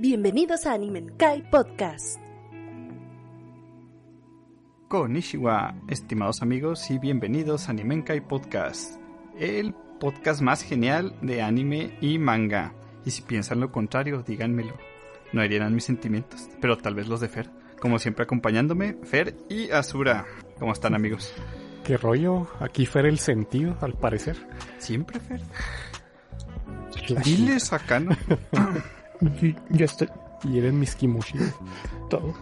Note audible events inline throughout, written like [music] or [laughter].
Bienvenidos a Animenkai Podcast. Konnichiwa, estimados amigos, y bienvenidos a Animenkai Podcast, el podcast más genial de anime y manga. Y si piensan lo contrario, díganmelo. No herirán mis sentimientos, pero tal vez los de Fer. Como siempre acompañándome, Fer y Azura. ¿Cómo están amigos? ¿Qué rollo? Aquí Fer el sentido, al parecer. ¿Siempre Fer? Diles acá, ¿no? [laughs] Yo, yo estoy Y eres mis kimushi. todo,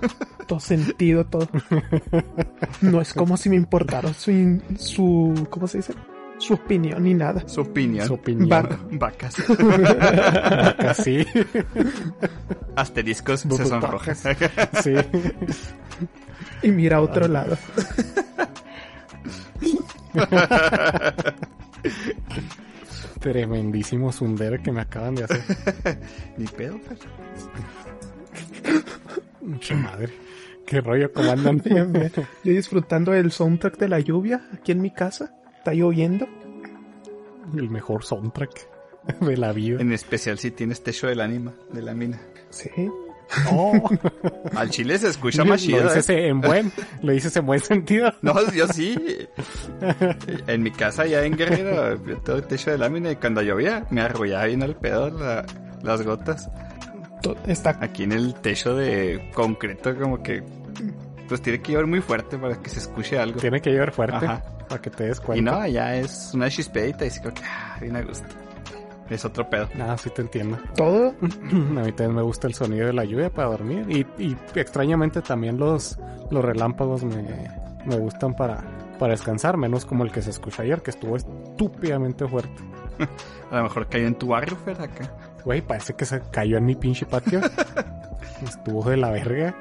todo sentido, todo. No es como si me importara su, in- su, ¿cómo se dice? Su opinión ni nada. Su opinión. Su opinión. Vaca. Vacas. Acá sí. Asteriscos se sonrojas. Sí. Y mira a otro lado. [laughs] Tremendísimo sundere que me acaban de hacer. [laughs] Ni pedo. Mucha [laughs] madre. ¿Qué rollo? ¿Cómo andan? [laughs] Yo disfrutando el soundtrack de la lluvia aquí en mi casa. Está lloviendo. El mejor soundtrack de la vida. En especial si tienes techo del anima, de la mina. Sí. Oh, Al chile se escucha más lo chido. dices ¿eh? en buen, lo dices en buen sentido. No, yo sí. En mi casa ya en Guerrero, yo tengo techo de lámina y cuando llovía me arrullaba bien al pedo la- las gotas. Está Aquí en el techo de concreto como que pues tiene que llover muy fuerte para que se escuche algo. Tiene que llover fuerte Ajá. para que te des Y cuenta. no, ya es una chispedita y como que ah, bien a gusto. Es otro pedo. Nada, sí te entiendo. todo. [clears throat] A mí también me gusta el sonido de la lluvia para dormir. Y, y extrañamente también los, los relámpagos me, me gustan para, para descansar, menos como el que se escucha ayer, que estuvo estúpidamente fuerte. [laughs] A lo mejor cayó en tu barrio, Fer, acá. Güey, parece que se cayó en mi pinche patio. [laughs] estuvo de la verga.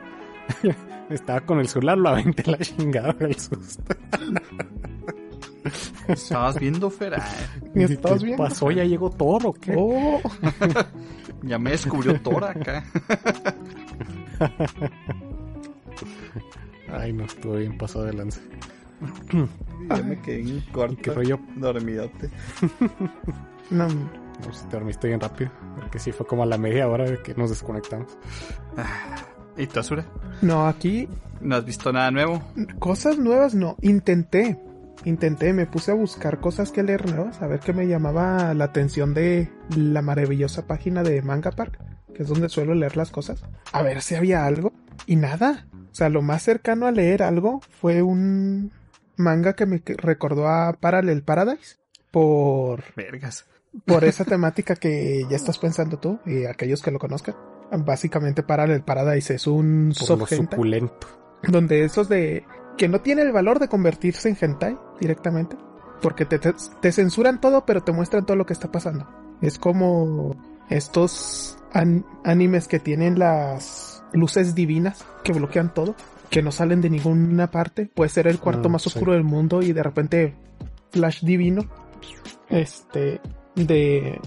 [laughs] Estaba con el celular, lo aventé la chingada del susto. Estabas viendo, Fer. Ah, [laughs] ¿Me estás ¿Qué viendo? pasó? ¿Ya llegó Thor o qué? Oh, [laughs] ya me descubrió Thor acá. [laughs] Ay, no, estuvo bien pasado de lance. Ya me quedé en el cuarto. ¿Qué rollo? Dormidote. no. No sé si te dormiste bien rápido. Porque sí fue como a la media hora de que nos desconectamos. ¿Y tú, Azura? No, aquí ¿No has visto nada nuevo? cosas nuevas no. Intenté. Intenté, me puse a buscar cosas que leer nuevas, a ver qué me llamaba la atención de la maravillosa página de Manga Park, que es donde suelo leer las cosas. A ver si había algo. Y nada. O sea, lo más cercano a leer algo fue un manga que me recordó a Parallel Paradise. Por, Vergas. por esa [laughs] temática que ya estás pensando tú y aquellos que lo conozcan. Básicamente Parallel Paradise es un Por lo suculento. donde esos de que no tiene el valor de convertirse en hentai directamente, porque te, te, te censuran todo, pero te muestran todo lo que está pasando. Es como estos an- animes que tienen las luces divinas que bloquean todo, que no salen de ninguna parte. Puede ser el cuarto Ah, más sí. oscuro del mundo y de repente flash divino. Este de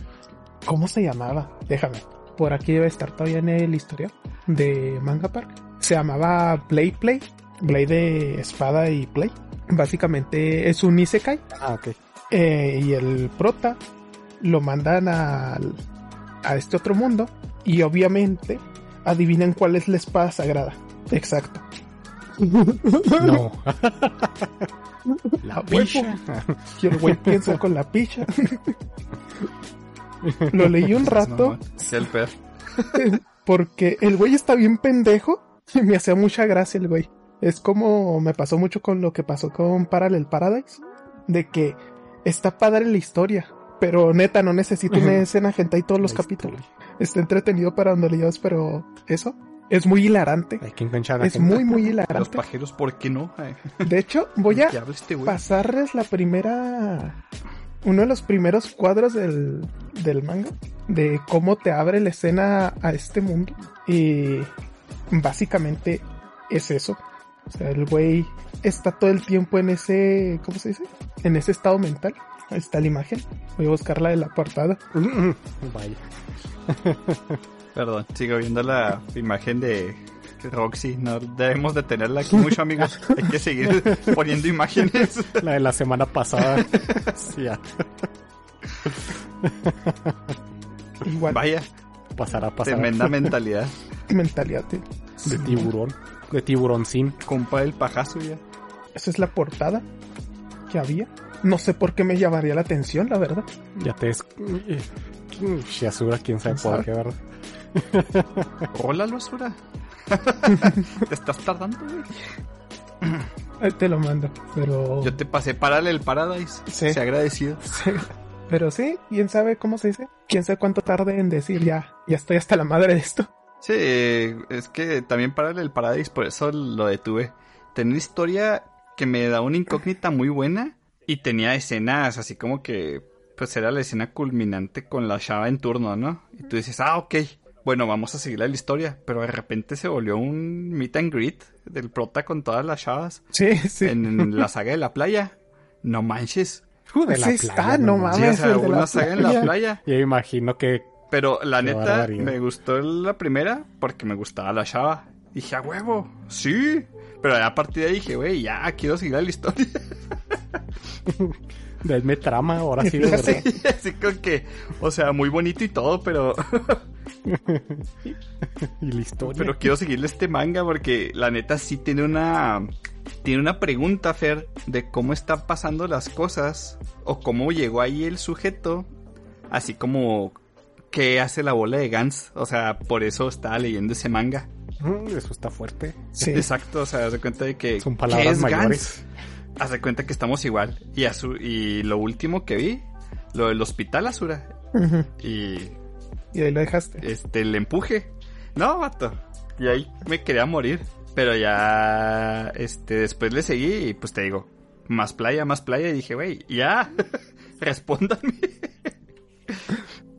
¿cómo se llamaba? Déjame. Por aquí debe estar todavía en el historial de Manga Park. Se llamaba Blade Play. Blade de espada y play. Básicamente es un Isekai. Ah, ok. eh, y el prota lo mandan al- a este otro mundo. Y obviamente adivinan cuál es la espada sagrada. Exacto. No. [laughs] La picha. Y el güey piensa con la picha. Lo leí un rato. No, pedo. [laughs] Porque el güey está bien pendejo y me hacía mucha gracia el güey. Es como me pasó mucho con lo que pasó con Parallel Paradise. De que está padre la historia. Pero neta, no necesito una escena gente y todos los La capítulos. Está entretenido para donde le llevas, pero eso es muy hilarante. Hay que enganchar a Es gente. muy, muy [laughs] Los hilarante. pajeros, ¿por qué no? De hecho, voy a ¿Qué habla este pasarles la primera. Uno de los primeros cuadros del, del manga. De cómo te abre la escena a este mundo. Y básicamente es eso. O sea, el güey está todo el tiempo en ese. ¿Cómo se dice? En ese estado mental. Ahí está la imagen. Voy a buscarla de la portada. Vaya. [laughs] Perdón, sigo viendo la imagen de Roxy. No debemos de tenerla aquí mucho, amigos. Hay que seguir [laughs] poniendo imágenes. La de la semana pasada. [laughs] sí, ya. Igual. Vaya, pasará a pasar. Tremenda mentalidad. Mentalidad de, De tiburón. De tiburoncín. Compa el pajazo ya. Esa es la portada que había. No sé por qué me llamaría la atención, la verdad. Ya te es... Shiazura, quién sabe por qué, ¿verdad? [laughs] Hola, Losura. [laughs] te estás tardando, güey. Te lo mando, pero... Yo te pasé Parallel Paradise. Sí. Se ha agradecido. Sí. Pero sí, quién sabe cómo se dice. Quién sabe cuánto tarde en decir ya, ya estoy hasta la madre de esto. Sí, es que también Parallel Paradise, por eso lo detuve. Tenía una historia que me da una incógnita muy buena y tenía escenas así como que, pues era la escena culminante con la chava en turno, ¿no? Y tú dices, ah, ok, bueno, vamos a seguir la historia, pero de repente se volvió un meet and greet del prota con todas las chavas Sí, sí. en [laughs] la saga de la playa. No manches. De la Sí playa, está, no Sí, mames. o sea, el de una la saga en la playa. Yo imagino que Pero la Qué neta, me gustó la primera porque me gustaba la chava. Dije, a huevo, sí. Pero a partir de ahí dije, güey, ya quiero seguir la historia. [laughs] denme trama, ahora sí de [laughs] verdad. Así como que, o sea, muy bonito y todo, pero, [laughs] Y la historia. pero quiero seguirle este manga porque la neta sí tiene una, tiene una pregunta, Fer, de cómo están pasando las cosas o cómo llegó ahí el sujeto, así como qué hace la bola de Gans. O sea, por eso estaba leyendo ese manga. Mm, Eso está fuerte. Sí. Exacto, o sea, haz de cuenta de que. Son ¿qué palabras es mayores. Gans? Haz de cuenta que estamos igual. Y, Azu- y lo último que vi, lo del hospital Azura. Y Y ahí lo dejaste. este, el empuje. No, vato. Y ahí me quería morir. Pero ya, este, después le seguí y pues te digo, más playa, más playa. Y dije, güey, ya, [laughs] respóndanme.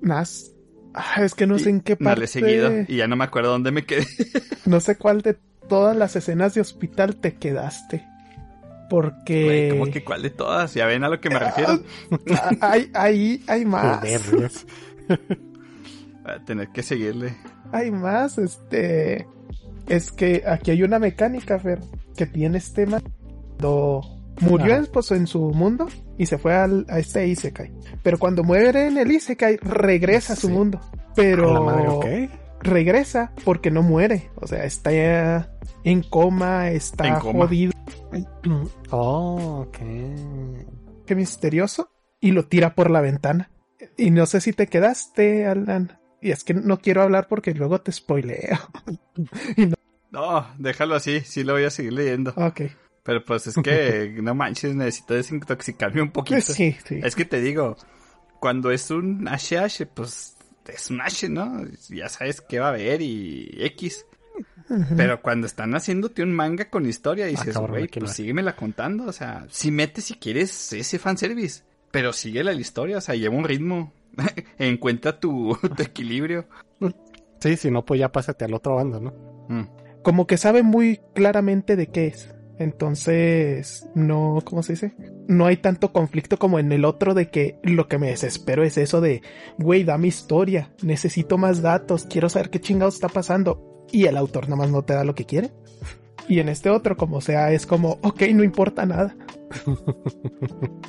Más. Ah, es que no sé en qué parte. le he seguido y ya no me acuerdo dónde me quedé. [laughs] No sé cuál de todas las escenas de hospital te quedaste. Porque. Güey, ¿cómo que cuál de todas? Ya ven a lo que me refiero. [laughs] Ah, hay, hay, hay más. Joder, Dios. Voy a tener que seguirle. Hay más, este. Es que aquí hay una mecánica, Fer, que tiene este man. Cuando murió Ajá. pues, en su mundo y se fue al- a este Isekai. Pero cuando muere en el Isekai, regresa a su Sí. mundo. Pero la madre, ¿ok? regresa porque no muere. O sea, está ya en coma, está En coma. jodido. [clears throat] Oh, ok. Qué misterioso. Y lo tira por la ventana. Y no sé si te quedaste, Alan. Y es que no quiero hablar porque luego te spoileo. [laughs] No, déjalo así, sí lo voy a seguir leyendo. ok. Pero pues es que, [laughs] no manches, necesito desintoxicarme un poquito. Sí, sí. Es que te digo, cuando es un HH, pues es un H, ¿no? Ya sabes qué va a haber y X. Pero cuando están haciéndote un manga con historia, dices, cabrón, güey, pues síguemela contando. O sea, si metes si quieres ese fanservice, pero sigue la historia, o sea, lleva un ritmo. [laughs] Encuentra tu, [laughs] tu equilibrio. Sí, si no, pues ya pásate al otro bando, ¿no? Mm. Como que sabe muy claramente de qué es. Entonces, no, ¿cómo se dice? No hay tanto conflicto como en el otro de que lo que me desespero es eso de, güey, dame historia, necesito más datos, quiero saber qué chingados está pasando. Y el autor nada más no te da lo que quiere. Y en este otro, como sea, es como, ok, no importa nada.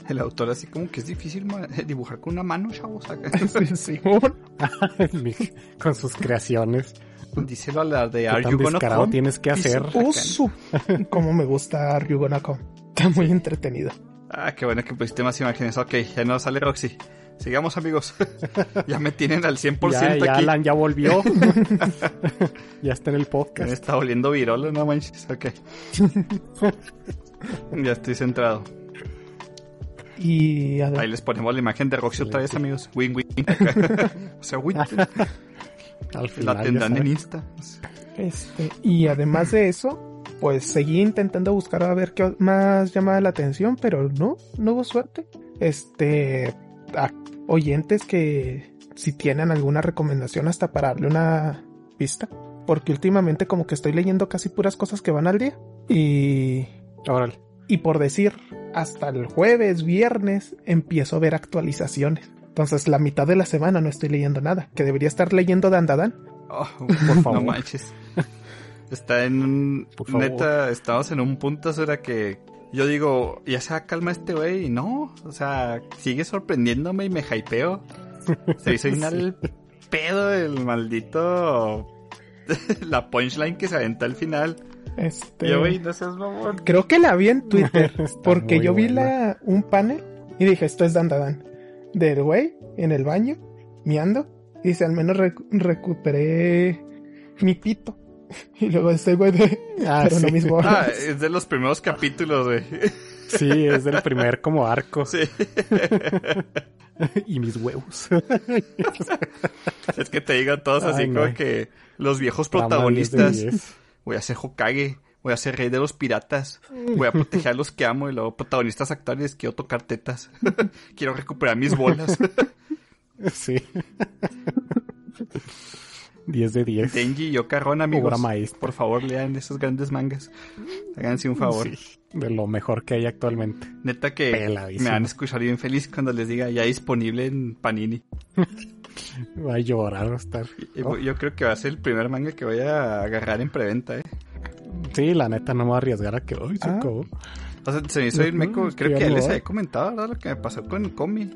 El autor así como que es difícil ma- dibujar con una mano, chavos. [laughs] Sí. [laughs] Con sus creaciones. Díselo a la de ¿Qué Are tan You Gonna descarado Come? tienes que hacer? Uh, su- [laughs] Cómo me gusta Ryugonako. Está muy entretenido. Ah, qué bueno que pusiste más imágenes. Ok, ya no sale Roxy. Sigamos, amigos. [laughs] ya me tienen al 100% Ya, ya aquí. Alan ya volvió. [laughs] ya está en el Me podcast. está oliendo virolo, no manches. Ok. ya estoy centrado. Y Ahí les ponemos la imagen de Roxy otra vez, amigos. Win, win. o sea, win. Al final. La tendrán en. Insta. Este, y además de eso, pues seguí intentando buscar a ver qué más llamaba la atención, pero no, no hubo suerte. Este, a oyentes que si tienen alguna recomendación hasta para darle una pista, porque últimamente como que estoy leyendo casi puras cosas que van al día y Órale. y por decir, hasta el jueves, viernes empiezo a ver actualizaciones. Entonces la mitad de la semana no estoy leyendo nada, que debería estar leyendo Dandadan. Oh, [laughs] Por favor. No manches. [laughs] Está en un... Por favor. Neta, estamos en un punto, será que... Yo digo, ya se calma este güey, y no, o sea, sigue sorprendiéndome y me hypeo. Se hizo [laughs] final el pedo el maldito... la punchline que se aventó al final. Este, Yo, güey, no seas mamón. creo que la vi en Twitter porque yo vi buena. la, un panel y dije, esto es Dandadan. Del güey en el baño, miando. Y dice, al menos recu- recuperé mi pito. [laughs] Y luego ese güey de... Ah, pero no sí. mis bolas. Ah, es de los primeros capítulos, güey. [laughs] Sí, es del primer como arco. Sí. [laughs] y mis huevos. Es que te digo todos así Ay, no. como que los viejos Trama 10 de protagonistas. 10. Voy a ser Hokage. Voy a ser rey de los piratas. Voy a proteger a los que amo. Y luego protagonistas actuales. Quiero tocar tetas. [laughs] Quiero recuperar mis bolas. [laughs] Sí. 10 de 10. Denji y Yokarron, amigos. Por favor, lean esos grandes mangas. Háganse un favor. Sí, de lo mejor que hay actualmente. Neta que Peladísimo. me van a escuchar bien feliz cuando les diga ya disponible en Panini. [laughs] Va a llorar, va a estar. Oh, Yo creo que va a ser el primer manga que voy a agarrar en preventa, eh. Sí, la neta no me voy a arriesgar a que hoy se Ah. acabó. O sea, se me hizo ir Ujú, meco. es que Creo que ya les había comentado, ¿verdad? Lo que me pasó con Comi.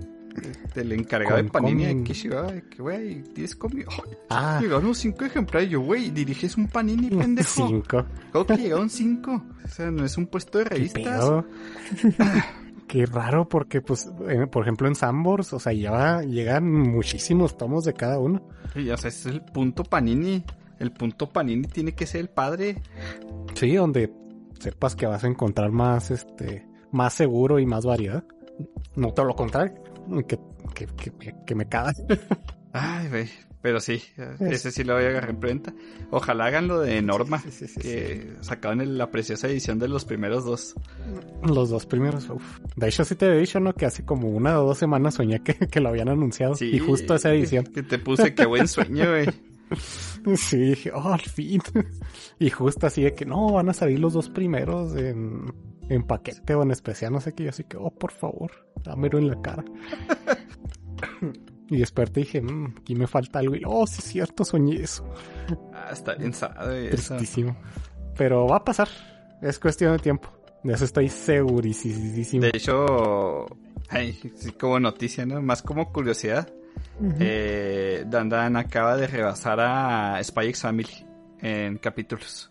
Del encargado Con de Panini de Comi. Kishiba. de Que, güey, ¿tienes Comi? Ay, Ah, Llegaron cinco ejemplares. Yo, güey, diriges un Panini, [laughs] pendejo. 5. ¿Cómo que llegaron cinco? O sea, no es un puesto de [laughs] ¿Qué revistas. [laughs] Qué raro, porque, pues, eh, por ejemplo, en Sambors, o sea, ya llegan muchísimos tomos de cada uno. Sí, o sea, ese es el punto Panini. El punto Panini tiene que ser el padre. Sí, donde sepas que vas a encontrar más, este, más seguro y más variedad. No todo lo contrario, que, que, que, me- que me caga. [laughs] Ay, güey. Pero sí, ese sí lo voy a agarrar en preventa. Ojalá hagan lo de Norma, Sí, sí, sí, que sacaban el- la preciosa edición de los primeros dos. Los dos primeros, uf. De hecho, sí te he dicho, ¿no? Que hace como una o dos semanas soñé que, que lo habían anunciado. Y justo esa edición. Que te puse, qué buen sueño, güey. [laughs] Sí, dije, oh, al fin. Y justo así de que no, van a salir los dos primeros en, en paquete o en especial, no sé qué. Yo así que, oh, por favor, dámelo en la cara. Y desperté y dije, "Mm, aquí me falta algo. Y, oh, sí es cierto, soñé eso. Ah, está bien. Tristísimo. Pero va a pasar. Es cuestión de tiempo. De eso estoy segurísimo. De hecho, ay, sí, como noticia, ¿no? Más como curiosidad. Eh, Dandan acaba de rebasar a Spy X Family en capítulos.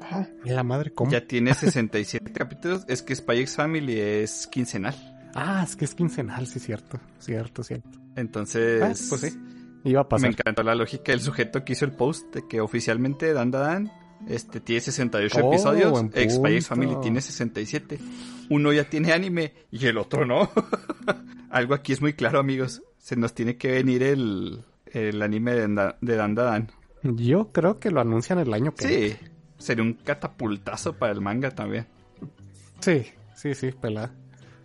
Ajá. La madre, ¿cómo? Ya tiene 67 [laughs] capítulos. Es que Spy X Family es quincenal. Ah, es que es quincenal, sí, cierto. Cierto, cierto. Entonces, Ah, pues sí. Iba a me encantó la lógica del sujeto que hizo el post de que oficialmente Dan Dan este, tiene 68 Oh, episodios, X Spy X punto. Family tiene 67. Uno ya tiene anime y el otro no. [laughs] Algo aquí es muy claro, amigos. Se nos tiene que venir el, el anime de, Dan- de Dan Dan. Yo creo que lo anuncian el año que Sí, sería un catapultazo para el manga también. Sí, sí, sí, pelada.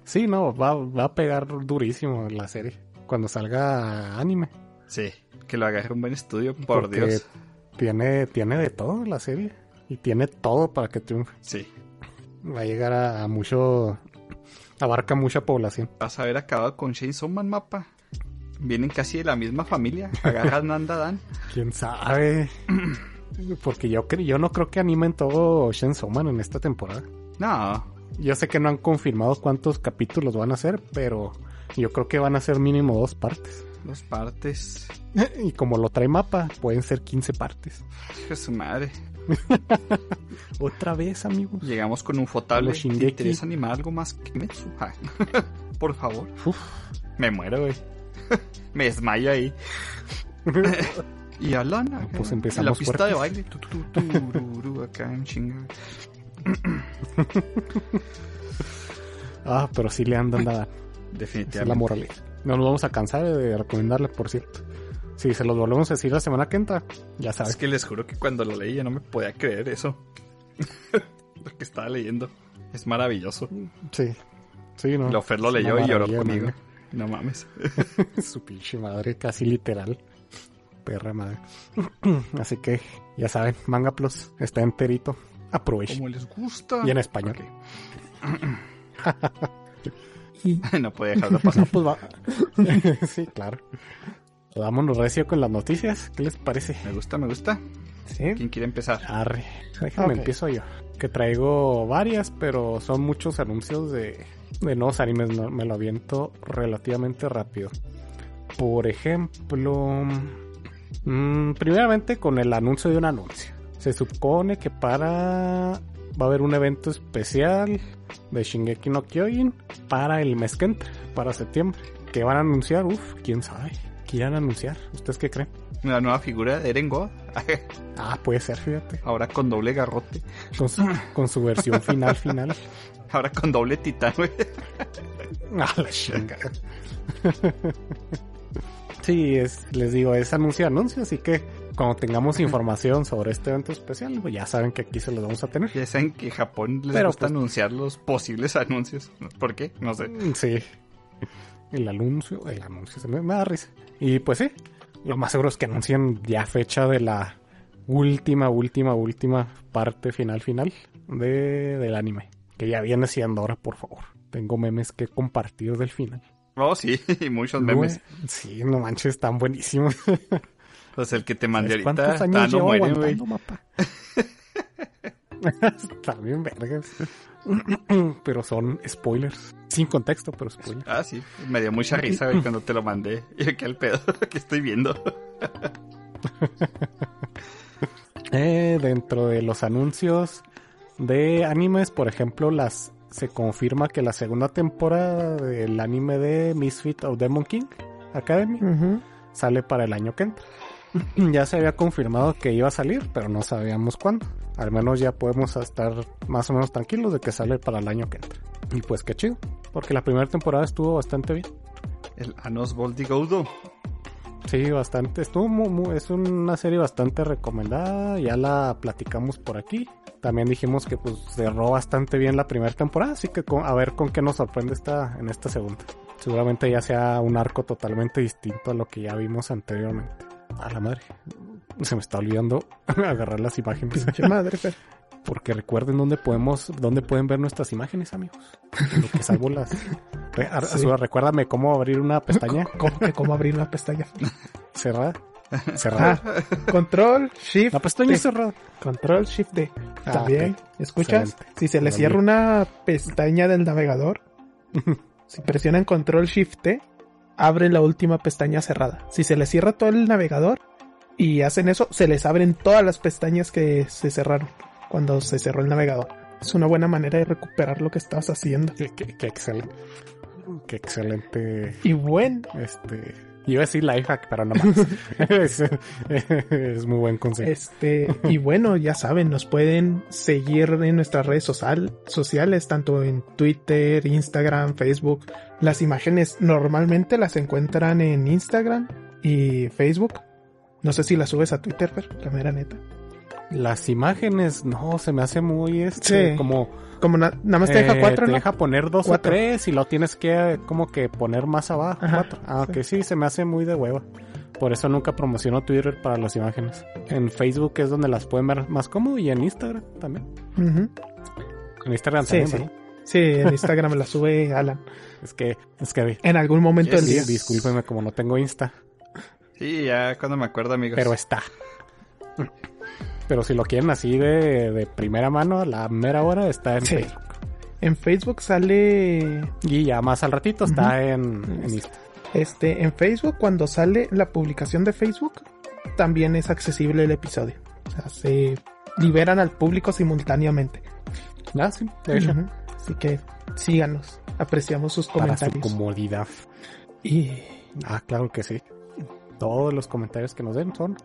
Sí, no, va, va a pegar durísimo la serie. Cuando salga anime. Sí, que lo agarre un buen estudio, por Porque Dios. Tiene, tiene de todo la serie. Y tiene todo para que triunfe. Sí, Va a llegar a, a mucho. Abarca mucha población. vas a haber acabado con Chainsaw Man Mapa. Vienen casi de la misma familia. Agarran a Dan. [laughs] Quién sabe. [clears throat] Porque yo, yo no creo que animen todo Chainsaw Man en esta temporada. No, Yo sé que no han confirmado cuántos capítulos van a ser, pero yo creo que van a ser mínimo dos partes. dos partes. [laughs] Y como lo trae mapa, pueden ser 15 partes. Hijo de su madre. [laughs] Otra vez, amigos. Llegamos con un fotable. ¿Te interesa animar algo más que Metsu? Ah, [laughs] [laughs] Por favor. Uf. Me muero, güey. Me desmayo ahí. y Alana. acá, pues en empezamos La pista de fuertes. baile. Tu, tu, tu, acá en chinga. Ah, pero sí le andan nada. Esa es Definitivamente. la moralidad. No nos vamos a cansar de recomendarle, por cierto. Si se los volvemos a decir la semana que entra, ya sabes. Es que les juro que cuando lo leí ya no me podía creer eso. [laughs] lo que estaba leyendo. Es maravilloso. Sí. Sí, no. Lo Fer lo leyó y lloró conmigo. manga. [laughs] No mames. [laughs] Su pinche madre, casi literal. Perra madre. [clears throat] Así que, ya saben, Manga Plus está enterito. Aprovechen. Como les gusta. Y en español. Y no puede dejar de pasar. No, pues va. sí, claro. Vámonos recio con las noticias. ¿Qué les parece? Me gusta, me gusta. sí. ¿Quién quiere empezar? Arre. Déjame empiezo yo. Que traigo varias, pero son muchos anuncios de, de nuevos animes. no- me lo aviento relativamente rápido. por ejemplo, mm, primeramente con el anuncio de un anuncio. Se supone que para va a haber un evento especial de Shingeki no Kyojin para el mes que entra, para septiembre. ¿Qué van a anunciar? Uf, quién sabe. ¿Qué irán a anunciar? ¿Ustedes qué creen? La nueva figura de Eren God. [laughs] Ah, puede ser, fíjate. Ahora con doble garrote. Con su, con su versión final, final. [laughs] Ahora con doble titán, güey. [laughs] Ah, la. Sí, es, les digo, es anuncio anuncio, así que cuando tengamos información sobre este evento especial, pues ya saben que aquí se los vamos a tener. Ya saben que Japón les Pero, gusta pues- anunciar los posibles anuncios. ¿Por qué? No sé. Sí. El anuncio, el anuncio se me, me da risa. Y pues sí, lo más seguro es que anuncien ya fecha de la última, última, última parte final, final de, del anime. Que ya viene siendo ahora, por favor. Tengo memes que compartir del final. Oh, sí, [laughs] y muchos memes. Sí, no manches, están buenísimos. [laughs] Pues el que te mandé ¿Sabes ahorita. ¿Cuántos está años llevo muere, güey. aguantando, mapa? [laughs] Están bien vergas. [clears throat] pero son spoilers. Sin contexto, pero spoilers. Ah, sí. Me dio mucha risa, güey, cuando te lo mandé. [laughs] Y ¿qué al pedo [laughs] que estoy viendo? [laughs] Eh, dentro de los anuncios de animes, por ejemplo, las se confirma que la segunda temporada del anime de Misfit of Demon King Academy sale para el año que entra. [clears throat] ya se había confirmado que iba a salir, pero no sabíamos cuándo. Al menos ya podemos estar más o menos tranquilos de que sale para el año que entra. Y pues qué chido, porque la primera temporada estuvo bastante bien. El Anos Boldigoudo. Sí, bastante. Estuvo mu- mu- es una serie bastante recomendada. Ya la platicamos por aquí. También dijimos que pues cerró bastante bien la primera temporada, así que con- a ver con qué nos sorprende esta en esta segunda. Seguramente ya sea un arco totalmente distinto a lo que ya vimos anteriormente. A la madre. Se me está olvidando [laughs] agarrar las imágenes. Pinche madre, Fer. Porque recuerden dónde podemos, dónde pueden ver nuestras imágenes, amigos. Lo que salvo las. [laughs] Re- a- Sí. a- Recuérdame cómo abrir una pestaña [laughs] ¿Cómo que cómo abrir una pestaña? cerrada. [laughs] Cerrada. Ah, control, shift. La pestaña cerrada. Control, shift D. Ah, También, ok. ¿escuchas? Excelente. Si se le cierra una pestaña del navegador, si presionan control, shift T, abre la última pestaña cerrada. Si se les cierra todo el navegador y hacen eso, se les abren todas las pestañas que se cerraron cuando se cerró el navegador. Es una buena manera de recuperar lo que estabas haciendo. Qué, qué- qué excelente. Qué excelente. Y bueno, Este. Iba a decir life hack, pero no más. [laughs] [laughs] es, es muy buen consejo. Este, [laughs] y bueno, ya saben, nos pueden seguir en nuestras redes social- sociales, tanto en Twitter, Instagram, Facebook. Las imágenes normalmente las encuentran en Instagram y Facebook. No sé si las subes a Twitter, pero la mera neta. Las imágenes, no, se me hace muy este, Sí. como. Como na- nada más te deja eh, cuatro, Te ¿no? deja poner dos Cuatro. o tres y lo tienes que como que poner más abajo. Ajá, cuatro. Ah, que sí, se me hace muy de hueva. Por eso nunca promociono Twitter para las imágenes. En Facebook es donde las pueden ver más cómodo y en Instagram también. En Instagram Sí, también, sí. ¿verdad? Sí, en Instagram la sube Alan. [laughs] Es que, es que En algún momento Yes. del Sí, día. discúlpeme como no tengo Insta, Sí, ya cuando me acuerdo, amigos. pero está. Pero si lo quieren así de, de primera mano, a la mera hora está en Sí. Facebook. En Facebook sale Y ya más al ratito está en, en Insta. Este, en Facebook, cuando sale la publicación de Facebook, también es accesible el episodio. O sea, se liberan al público simultáneamente. Ah, sí, de hecho. Así que síganos. Apreciamos sus Para su comentarios. comodidad. Y Ah, claro que sí. Todos los comentarios que nos den son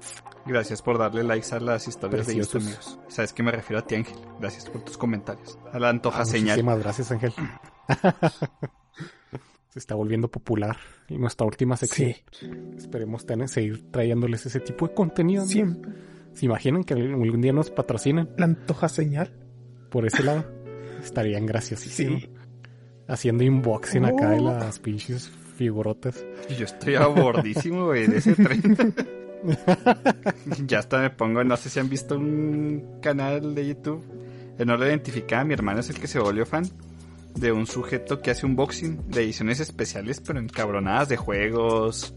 Gracias por darle likes a las historias Preciosos. de Insta, amigos. Sabes que me refiero a ti, Ángel. Gracias por tus comentarios. A la antoja Ah, señal. Muchísimas gracias, Ángel. [laughs] Se está volviendo popular y nuestra última sección. sí, Esperemos tener, seguir trayéndoles ese tipo de contenido. siempre ¿Se imaginan que algún día nos patrocinen la antoja señal. por ese lado? Estarían graciosísimos. Sí. Haciendo unboxing acá de Oh. las pinches figurotas. Yo estoy abordísimo, güey, de ese tren. ya hasta me pongo, no sé si han visto un canal de YouTube. No lo identificaba, mi hermano es el que se volvió fan. De un sujeto que hace unboxing de ediciones especiales, pero encabronadas de juegos.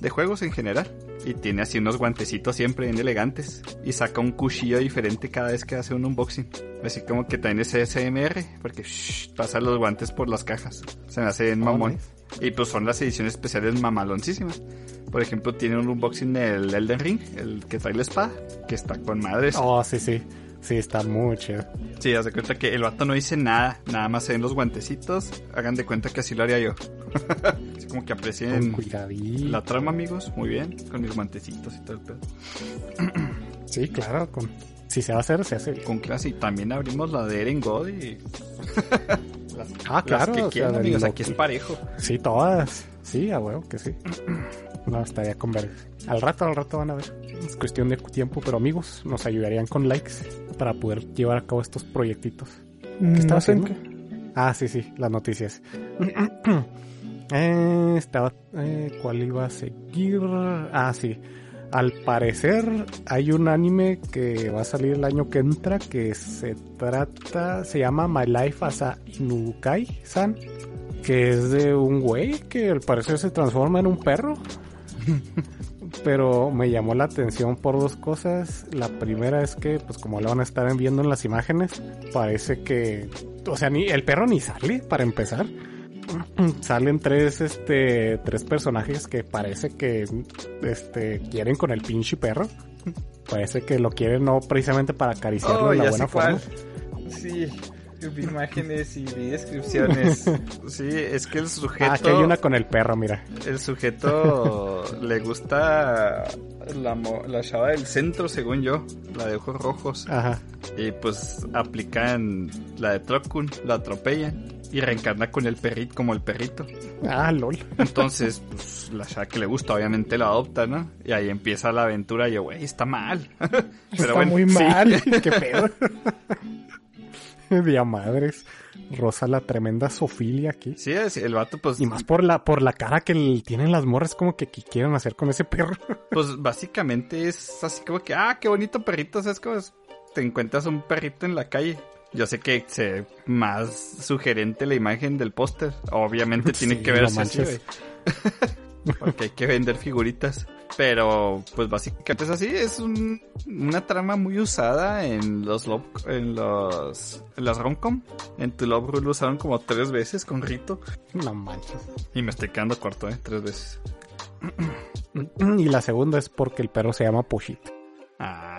De juegos en general. Y tiene así unos guantecitos siempre bien elegantes. Y saca un cuchillo diferente cada vez que hace un unboxing. Así como que también es SMR, porque shh, pasa los guantes por las cajas. Se me hace bien mamón. Y pues son las ediciones especiales mamaloncísimas. Por ejemplo, tiene un unboxing del Elden Ring, el que trae la espada, que está con madres. Oh, sí, sí. Sí, está muy chido. Sí, haz de cuenta que el vato no dice nada, nada más se ven los guantecitos. Hagan de cuenta que así lo haría yo. [laughs] así como que aprecien la trama, amigos. Muy bien, con mis guantecitos y todo el pedo. [clears throat] Sí, claro. Con... Si se va a hacer, se hace. Con clase. Y también abrimos la de Eren God y. [laughs] las, Ah, claro, Las que o sea, quieran, del amigos, aquí es parejo. Sí, todas. Sí, a huevo que sí. [clears throat] No, estaría con ver. Al rato, al rato van a ver. Es cuestión de tiempo, pero amigos, nos ayudarían con likes para poder llevar a cabo estos proyectitos. Mm, ¿Qué estaba no haciendo? Ah, sí, sí, las noticias. [clears throat] Eh, estaba, eh, ¿Cuál iba a seguir? Ah, sí. Al parecer hay un anime que va a salir el año que entra que se trata, se llama My Life as a Inukai-san, que es de un güey que al parecer se transforma en un perro. [laughs] Pero me llamó la atención por dos cosas. La primera es que, pues como lo van a estar viendo en las imágenes, parece que, o sea, ni el perro ni sale para empezar. [clears throat] Salen tres, este, tres personajes que parece que, este, quieren con el pinche perro. Parece que lo quieren no precisamente para acariciarlo Oh, de la buena sé cuál. forma. Sí, vi imágenes y vi descripciones. [laughs] Sí, es que el sujeto. Ah, aquí hay una con el perro, mira. El sujeto le gusta la, mo- la chava del centro, según yo, la de ojos rojos. Ajá. Y pues aplican la de Trokun, la atropellan y reencarna con el perrito, como el perrito. Ah, lol. Entonces, [laughs] pues la chava que le gusta, obviamente la adopta, ¿no? Y ahí empieza la aventura. Y yo, güey, está mal. [laughs] Pero Está bueno, muy sí. mal. [laughs] Qué pedo. Día madres. Rosa la tremenda sofilia aquí. Sí, el vato, pues, Y más por la, por la cara que tienen las morras como que, que quieren hacer con ese perro. pues básicamente es así como que, ah, qué bonito perrito, ¿sabes cómo es? Te encuentras un perrito en la calle. Yo sé que se más sugerente la imagen del póster. Obviamente [laughs] tiene Sí, que no verse así. [laughs] Porque hay que vender figuritas. Pero, pues básicamente es así. Es un- una trama muy usada en los love, en los, en las romcom. En tu Love Rule lo usaron como tres veces con Rito. No manches. Y me estoy quedando corto, eh, tres veces. [clears throat] Y la segunda es porque el perro se llama Pochito. Ah,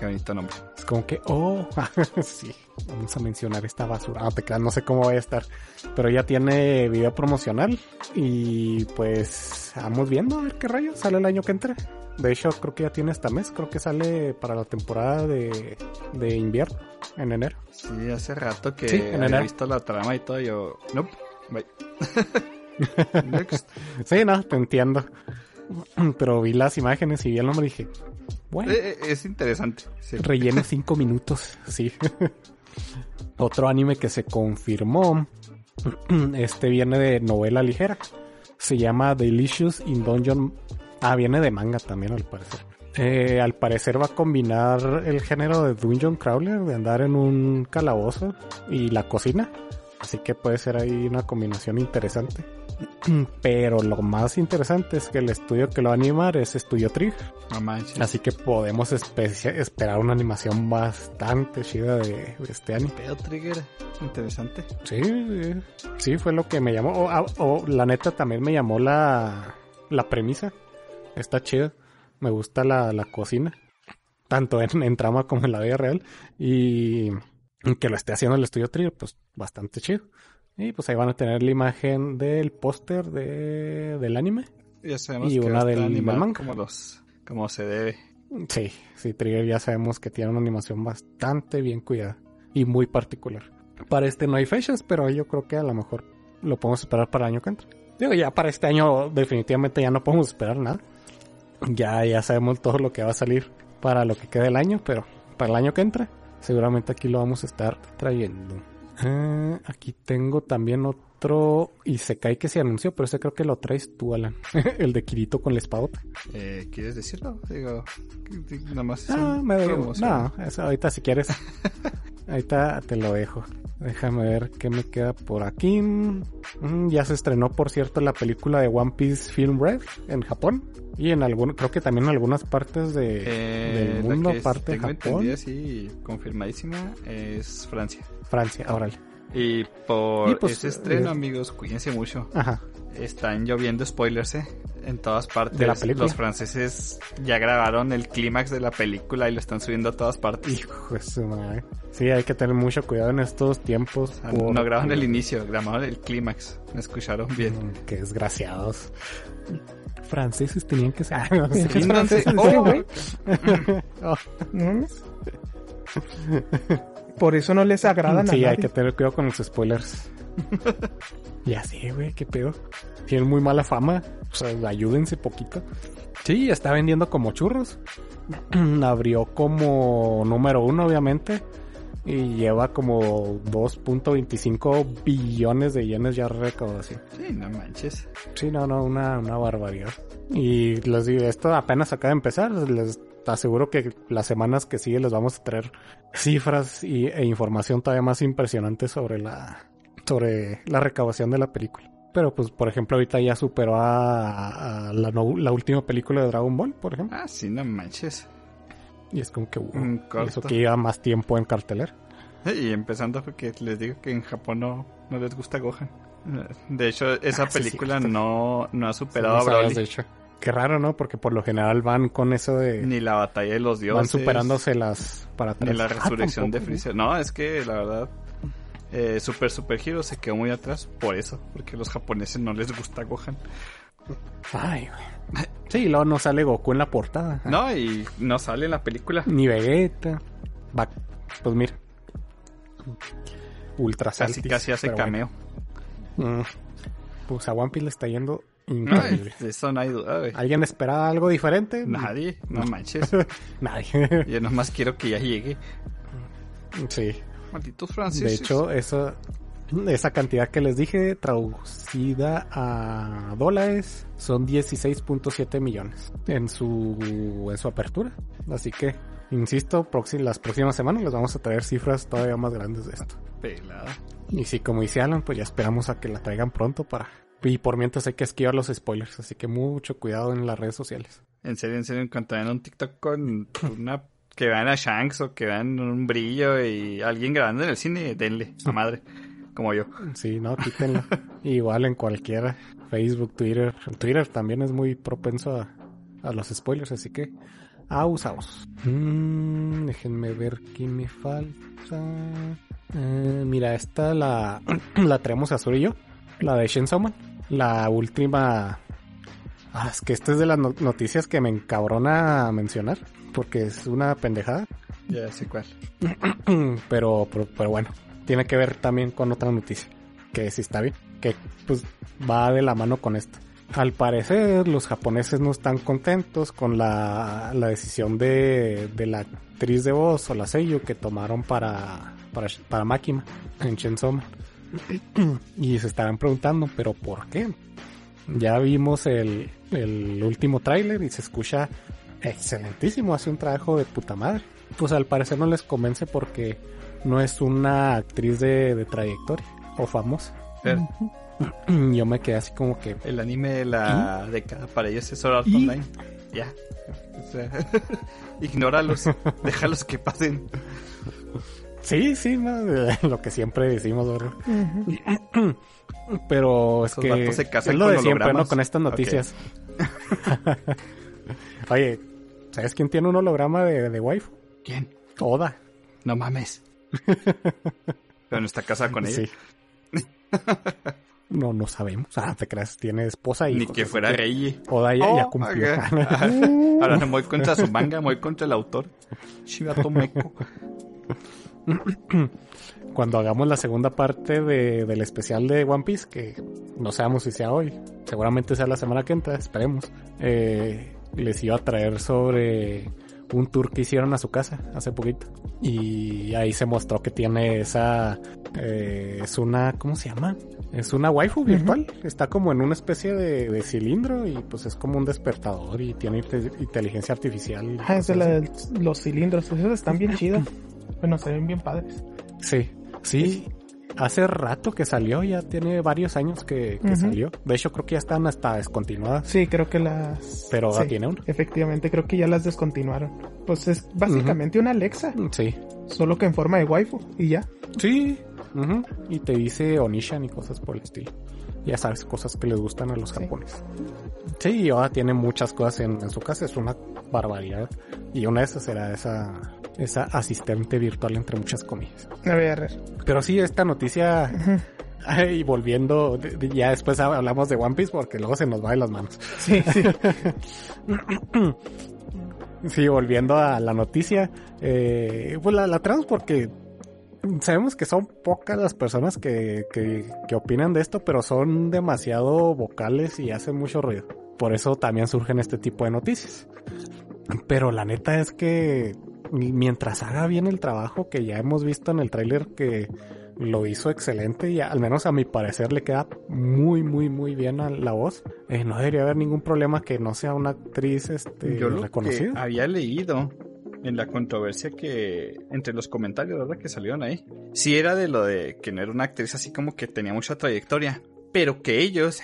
qué bonito nombre. Es como que, oh, [laughs] sí, vamos a mencionar esta basura. Creas, no sé cómo vaya a estar. Pero ya tiene video promocional. Y pues, vamos viendo a ver qué rayo sale el año que entra. De hecho, creo que ya tiene esta mes. Creo que sale para la temporada de, de invierno, en enero. Sí, hace rato que Sí, en había visto la trama y todo. Yo, nope, bye. [laughs] Next. Sí, no, te entiendo. [clears throat] Pero vi las imágenes y vi el nombre y dije, bueno, Eh, eh, es interesante. Sí. relleno cinco minutos, sí. [laughs] Otro anime que se confirmó, [clears throat] este viene de novela ligera. Se llama Delicious in Dungeon. Ah, viene de manga también al parecer. Eh, al parecer va a combinar el género de Dungeon Crawler, de andar en un calabozo y la cocina. Así que puede ser ahí una combinación interesante. [clears throat] Pero lo más interesante es que el estudio que lo va a animar es Studio Trigger. No manches. Así que podemos espe- esperar una animación bastante chida de, de este anime. Pedo Trigger. Interesante. Sí, sí, fue lo que me llamó. O, ah, o la neta también me llamó la, la premisa. Está chida. Me gusta la, la cocina. Tanto en, en trama como en la vida real. Y que lo esté haciendo el estudio Trigger, pues bastante chido. Y pues ahí van a tener la imagen del póster de, del anime. Ya sabemos Y que una está del- del manga. como los, como se debe. Sí, sí, Trigger ya sabemos que tiene una animación bastante bien cuidada y muy particular. Para este no hay fechas, pero yo creo que a lo mejor lo podemos esperar para el año que entra. Digo, ya para este año definitivamente ya no podemos esperar nada. Ya, ya sabemos todo lo que va a salir para lo que queda del año, pero para el año que entra, seguramente aquí lo vamos a estar trayendo. Ah, aquí tengo también otro Isekai que se anunció, pero ese creo que lo traes tú, Alan. [laughs] el de Kirito con la espadota. Eh, ¿Quieres decirlo? Digo, nada más. Ah, me no, eso ahorita si quieres. [laughs] ahorita te lo dejo. Déjame ver qué me queda por aquí. Mm, ya se estrenó, por cierto, la película de One Piece Film Red en Japón. Y en algún, creo que también en algunas partes de, Eh, del mundo, aparte de Japón. sí, confirmadísima, es Francia. Francia, órale. Y por Y, pues, ese estreno, eh, amigos, cuídense mucho. Ajá. Están lloviendo spoilers, ¿eh? En todas partes. ¿De la película? Los franceses ya grabaron el clímax de la película y lo están subiendo a todas partes. Hijo de su madre. Sí, hay que tener mucho cuidado en estos tiempos. Ah, No grabaron el inicio, grabaron el clímax. Me escucharon bien. Mm, Qué desgraciados. Franceses tenían que ser. [laughs] Oh. sí, güey. [laughs] Oh. Por eso no les agradan a sí, hay que tener cuidado con los spoilers. [laughs] ya sé, güey, qué pedo. Tienen muy mala fama. O sea, ayúdense poquito. Sí, está vendiendo como churros. [clears throat] Abrió como número uno, obviamente. Y lleva como 2.25 billones de yenes ya recaudación. Sí, no manches. Sí, no, no, una, una barbaridad. Y les digo, esto apenas acaba de empezar. Les aseguro que las semanas que siguen les vamos a traer cifras y, e información todavía más impresionante sobre la, sobre la recaudación de la película. Pero pues, por ejemplo, ahorita ya superó a, a la, no- la última película de Dragon Ball, por ejemplo. Ah, sí, no manches. Y es como que, wow, Un eso que lleva más tiempo en cartelera. Y empezando porque les digo que en Japón no, no les gusta Gohan. De hecho, esa Ah, sí, película no, no ha superado Sí, a no sabías, Broly. de hecho. Qué raro, ¿no? Porque por lo general van con eso de... Ni la batalla de los dioses. van superándose las para Ni atrás. la Ah, resurrección de Freezer. No, es que la verdad, eh, Super Super Hero se quedó muy atrás por eso. Porque a los japoneses no les gusta Gohan. Ay, güey. Sí, luego no sale Goku en la portada. No, y no sale en la película. Ni Vegeta. Va, pues mira. Ultra Casi Saltis, casi hace cameo. bueno. Mm. Pues a One Piece le está yendo No, increíble. de eso no hay duda, güey. ¿Alguien esperaba algo diferente? Nadie, no [laughs] manches. Nadie. Yo nomás quiero que ya llegue. sí. Malditos franceses. De hecho, eso, esa cantidad que les dije, traducida a dólares, son 16.7 millones en su, en su apertura. Así que, insisto, las próximas semanas les vamos a traer cifras todavía más grandes de esto. Pelada. Y sí, como dice Alan, pues ya esperamos a que la traigan pronto para... Y por mientras hay que esquivar los spoilers, así que mucho cuidado en las redes sociales. En serio, en serio, en cuanto vean un TikTok con una... Que vean a Shanks o que vean un brillo y alguien grabando en el cine, denle, a madre. Como yo. Sí, no, quítenlo. [laughs] Igual en cualquiera, Facebook, Twitter. Twitter también es muy propenso a, a los spoilers, así que abusaos. Mm, déjenme ver qué me falta. Eh, mira, esta la, [clears throat] la traemos a Sur y yo, la de Shenson Man. La última... Ah, es que esta es de las no- noticias que me encabrona mencionar, porque es una pendejada. Ya sé cuál. [clears throat] pero, pero, pero bueno, tiene que ver también con otra noticia, que sí está bien, que pues va de la mano con esto. Al parecer, los japoneses no están contentos con la, la decisión de, de la actriz de voz o la sello que tomaron para, para, para Makima en Chainsaw [clears throat] y se estarán preguntando, ¿pero por qué? Ya vimos el, el último tráiler y se escucha excelentísimo, hace un trabajo de puta madre. Pues al parecer no les convence porque no es una actriz de, de trayectoria o famosa. Pero [clears throat] Yo me quedé así como que... el anime de la década para ellos es Sword Art ¿Y? Online. Ya. O sea, [laughs] ignóralos. [laughs] déjalos que pasen. Sí, sí, no, [laughs] lo que siempre decimos, ¿verdad? [clears throat] Pero es Esos que se casan es lo con de siempre. Con estas noticias. Oye, ¿sabes quién tiene un holograma de, de waifu? ¿Quién? Oda. No mames. [laughs] Pero no está casada con ella. Sí. No, no sabemos. Ah, te creas, tiene esposa y Ni que fuera Rey. Oda ya, ya Oh, cumplió. Ajá. [laughs] Ahora no voy contra su manga, voy contra el autor. Shibato Meco. [clears throat] Cuando hagamos la segunda parte de- del especial de One Piece, que no sabemos si sea hoy, seguramente sea la semana que entra, esperemos. eh, les iba a traer sobre un tour que hicieron a su casa hace poquito. Y ahí se mostró que tiene esa... eh, es una... ¿Cómo se llama? Es una waifu virtual. Está como en una especie de, de cilindro y pues es como un despertador y tiene inte- inteligencia artificial. Ah, es de la los cilindros. Esos están bien [clears throat] chidos. Bueno, se ven bien padres. Sí, sí. Hace rato que salió, ya tiene varios años que, que salió. De hecho, creo que ya están hasta descontinuadas. Sí, creo que las... Pero sí, tiene uno. Efectivamente, creo que ya las descontinuaron. Pues es básicamente una Alexa, Sí. solo que en forma de waifu y ya. Sí. Ujú, Y te dice Onishan y cosas por el estilo. Ya sabes, cosas que les gustan a los japoneses. Sí, y ahora tiene muchas cosas en, en su casa, es una barbaridad. Y una de esas era esa, esa asistente virtual entre muchas comillas. A ver. Pero sí, esta noticia, y volviendo, ya después hablamos de One Piece porque luego se nos va de las manos. Sí, sí. [laughs] Sí, volviendo a la noticia, eh, pues la, la traemos porque sabemos que son pocas las personas que, que, que opinan de esto, pero son demasiado vocales y hacen mucho ruido. Por eso también surgen este tipo de noticias. Pero la neta es que mientras haga bien el trabajo que ya hemos visto en el tráiler que lo hizo excelente y al menos a mi parecer le queda muy muy muy bien a la voz, eh, no debería haber ningún problema que no sea una actriz este, Yo lo que reconocida. había leído en la controversia que entre los comentarios ¿verdad? que salieron ahí, sí era de lo de que no era una actriz así como que tenía mucha trayectoria, pero que ellos,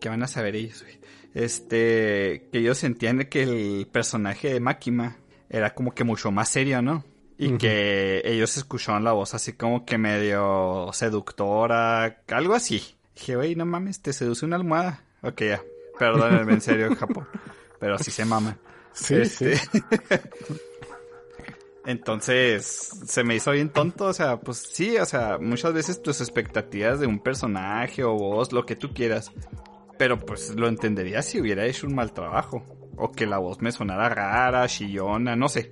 ¿qué van a saber ellos? Este, que ellos sentían que el personaje de Makima era como que mucho más serio, ¿no? Y que ellos escucharon la voz así como que medio seductora, algo así. Dije, güey, no mames, te seduce una almohada. Ok, ya. Perdónenme, en serio, Japón. [laughs] Pero así se mama. Sí, Este, sí. [laughs] Entonces, se me hizo bien tonto, o sea, pues sí, o sea, muchas veces tus expectativas de un personaje o voz, lo que tú quieras, pero pues lo entendería si hubiera hecho un mal trabajo, o que la voz me sonara rara, chillona, no sé,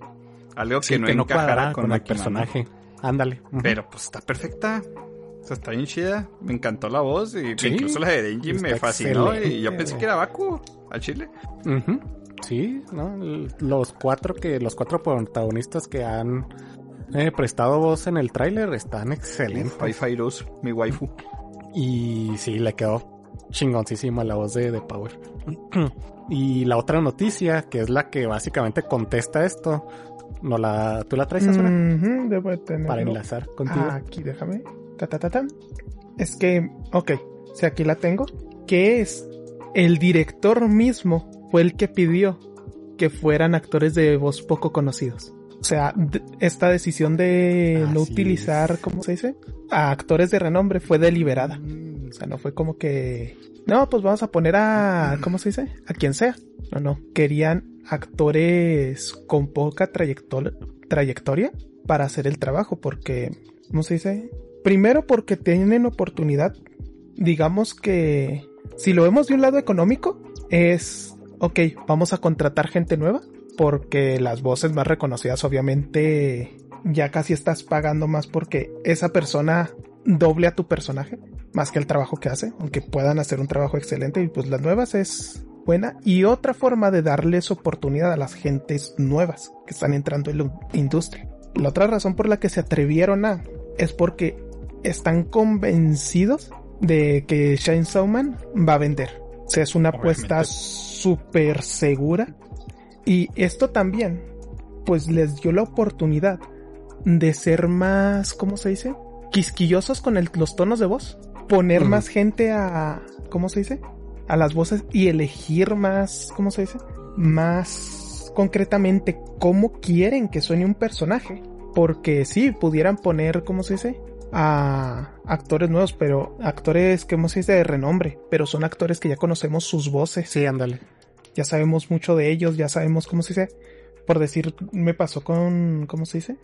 algo que no que encajara con, con, el personaje. Ándale. Pero pues está perfecta, o sea, está bien chida, me encantó la voz, y Sí, incluso la de Denji me fascinó, y yo pensé que era Baku, al chile. Sí, ¿no? Los cuatro que, los cuatro protagonistas que han eh, prestado voz en el tráiler están excelentes. Wi-Fi mi waifu. Y sí, le quedó chingoncísima la voz de, de Power. [clears throat] y la otra noticia, que es la que básicamente contesta esto, no la, ¿tú la traes Azura? Ujú, debo de tenerlo. para enlazar contigo. Ah, aquí, déjame. Ta, ta, ta, ta. Es que, ok, si aquí la tengo, que es el director mismo fue el que pidió que fueran actores de voz poco conocidos. O sea, esta decisión de no utilizar, es. ¿cómo se dice? A actores de renombre fue deliberada. O sea, no fue como que, no, pues vamos a poner a, ¿cómo se dice? A quien sea. No, no. Querían actores con poca trayectoria, trayectoria para hacer el trabajo, porque, ¿cómo se dice? Primero porque tienen oportunidad, digamos que, si lo vemos de un lado económico, es, ok, vamos a contratar gente nueva, porque las voces más reconocidas obviamente ya casi estás pagando más porque esa persona doble a tu personaje más que el trabajo que hace, aunque puedan hacer un trabajo excelente y pues las nuevas es buena y otra forma de darles oportunidad a las gentes nuevas que están entrando en la industria. La otra razón por la que se atrevieron a es porque están convencidos de que Chainsaw Man va a vender. O sea, es una apuesta. Súper segura y esto también pues les dio la oportunidad de ser más, ¿cómo se dice? Quisquillosos con el- los tonos de voz. Poner más gente a, ¿cómo se dice? A las voces y elegir más, ¿cómo se dice? Más concretamente cómo quieren que suene un personaje. Porque sí, pudieran poner, ¿cómo se dice? A actores nuevos, pero actores, ¿cómo se dice? De renombre. Pero son actores que ya conocemos sus voces Sí, ándale. Ya sabemos mucho de ellos, ya sabemos cómo se dice. Por decir, me pasó con, ¿cómo se dice?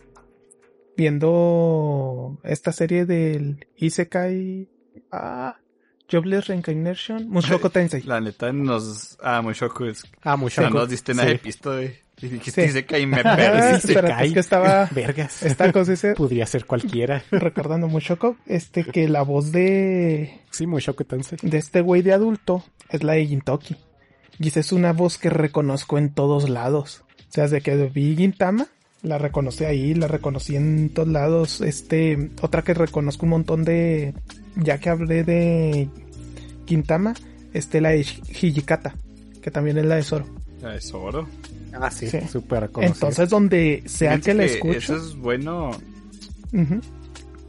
Viendo esta serie del Isekai, ah, Jobless Reincarnation, Mushoku Tensei. La neta nos... Ah, Mushoku es... Ah, No mucho. nos diste nada Sí. de pisto, güey. Y dijiste Sí. que ahí me [laughs] Ah, perdiste. espérate, es que estaba, [laughs] Vergas. esta cosa dice, [laughs] Podría ser cualquiera. recordando Mushoku, este, que la voz de, Sí, mucho que Tensei. de este güey de adulto es la de Gintoki. Y esa es una voz que reconozco en todos lados. O sea, desde que vi Gintama, la reconocí ahí, la reconocí en todos lados. Este, otra que reconozco un montón de, ya que hablé de Gintama, este, la de Hijikata, que también es la de Zoro. Ah, es oro. Ah, sí, Sí. súper conocido. Entonces, donde sea Fíjense que la Eso escucho, es bueno.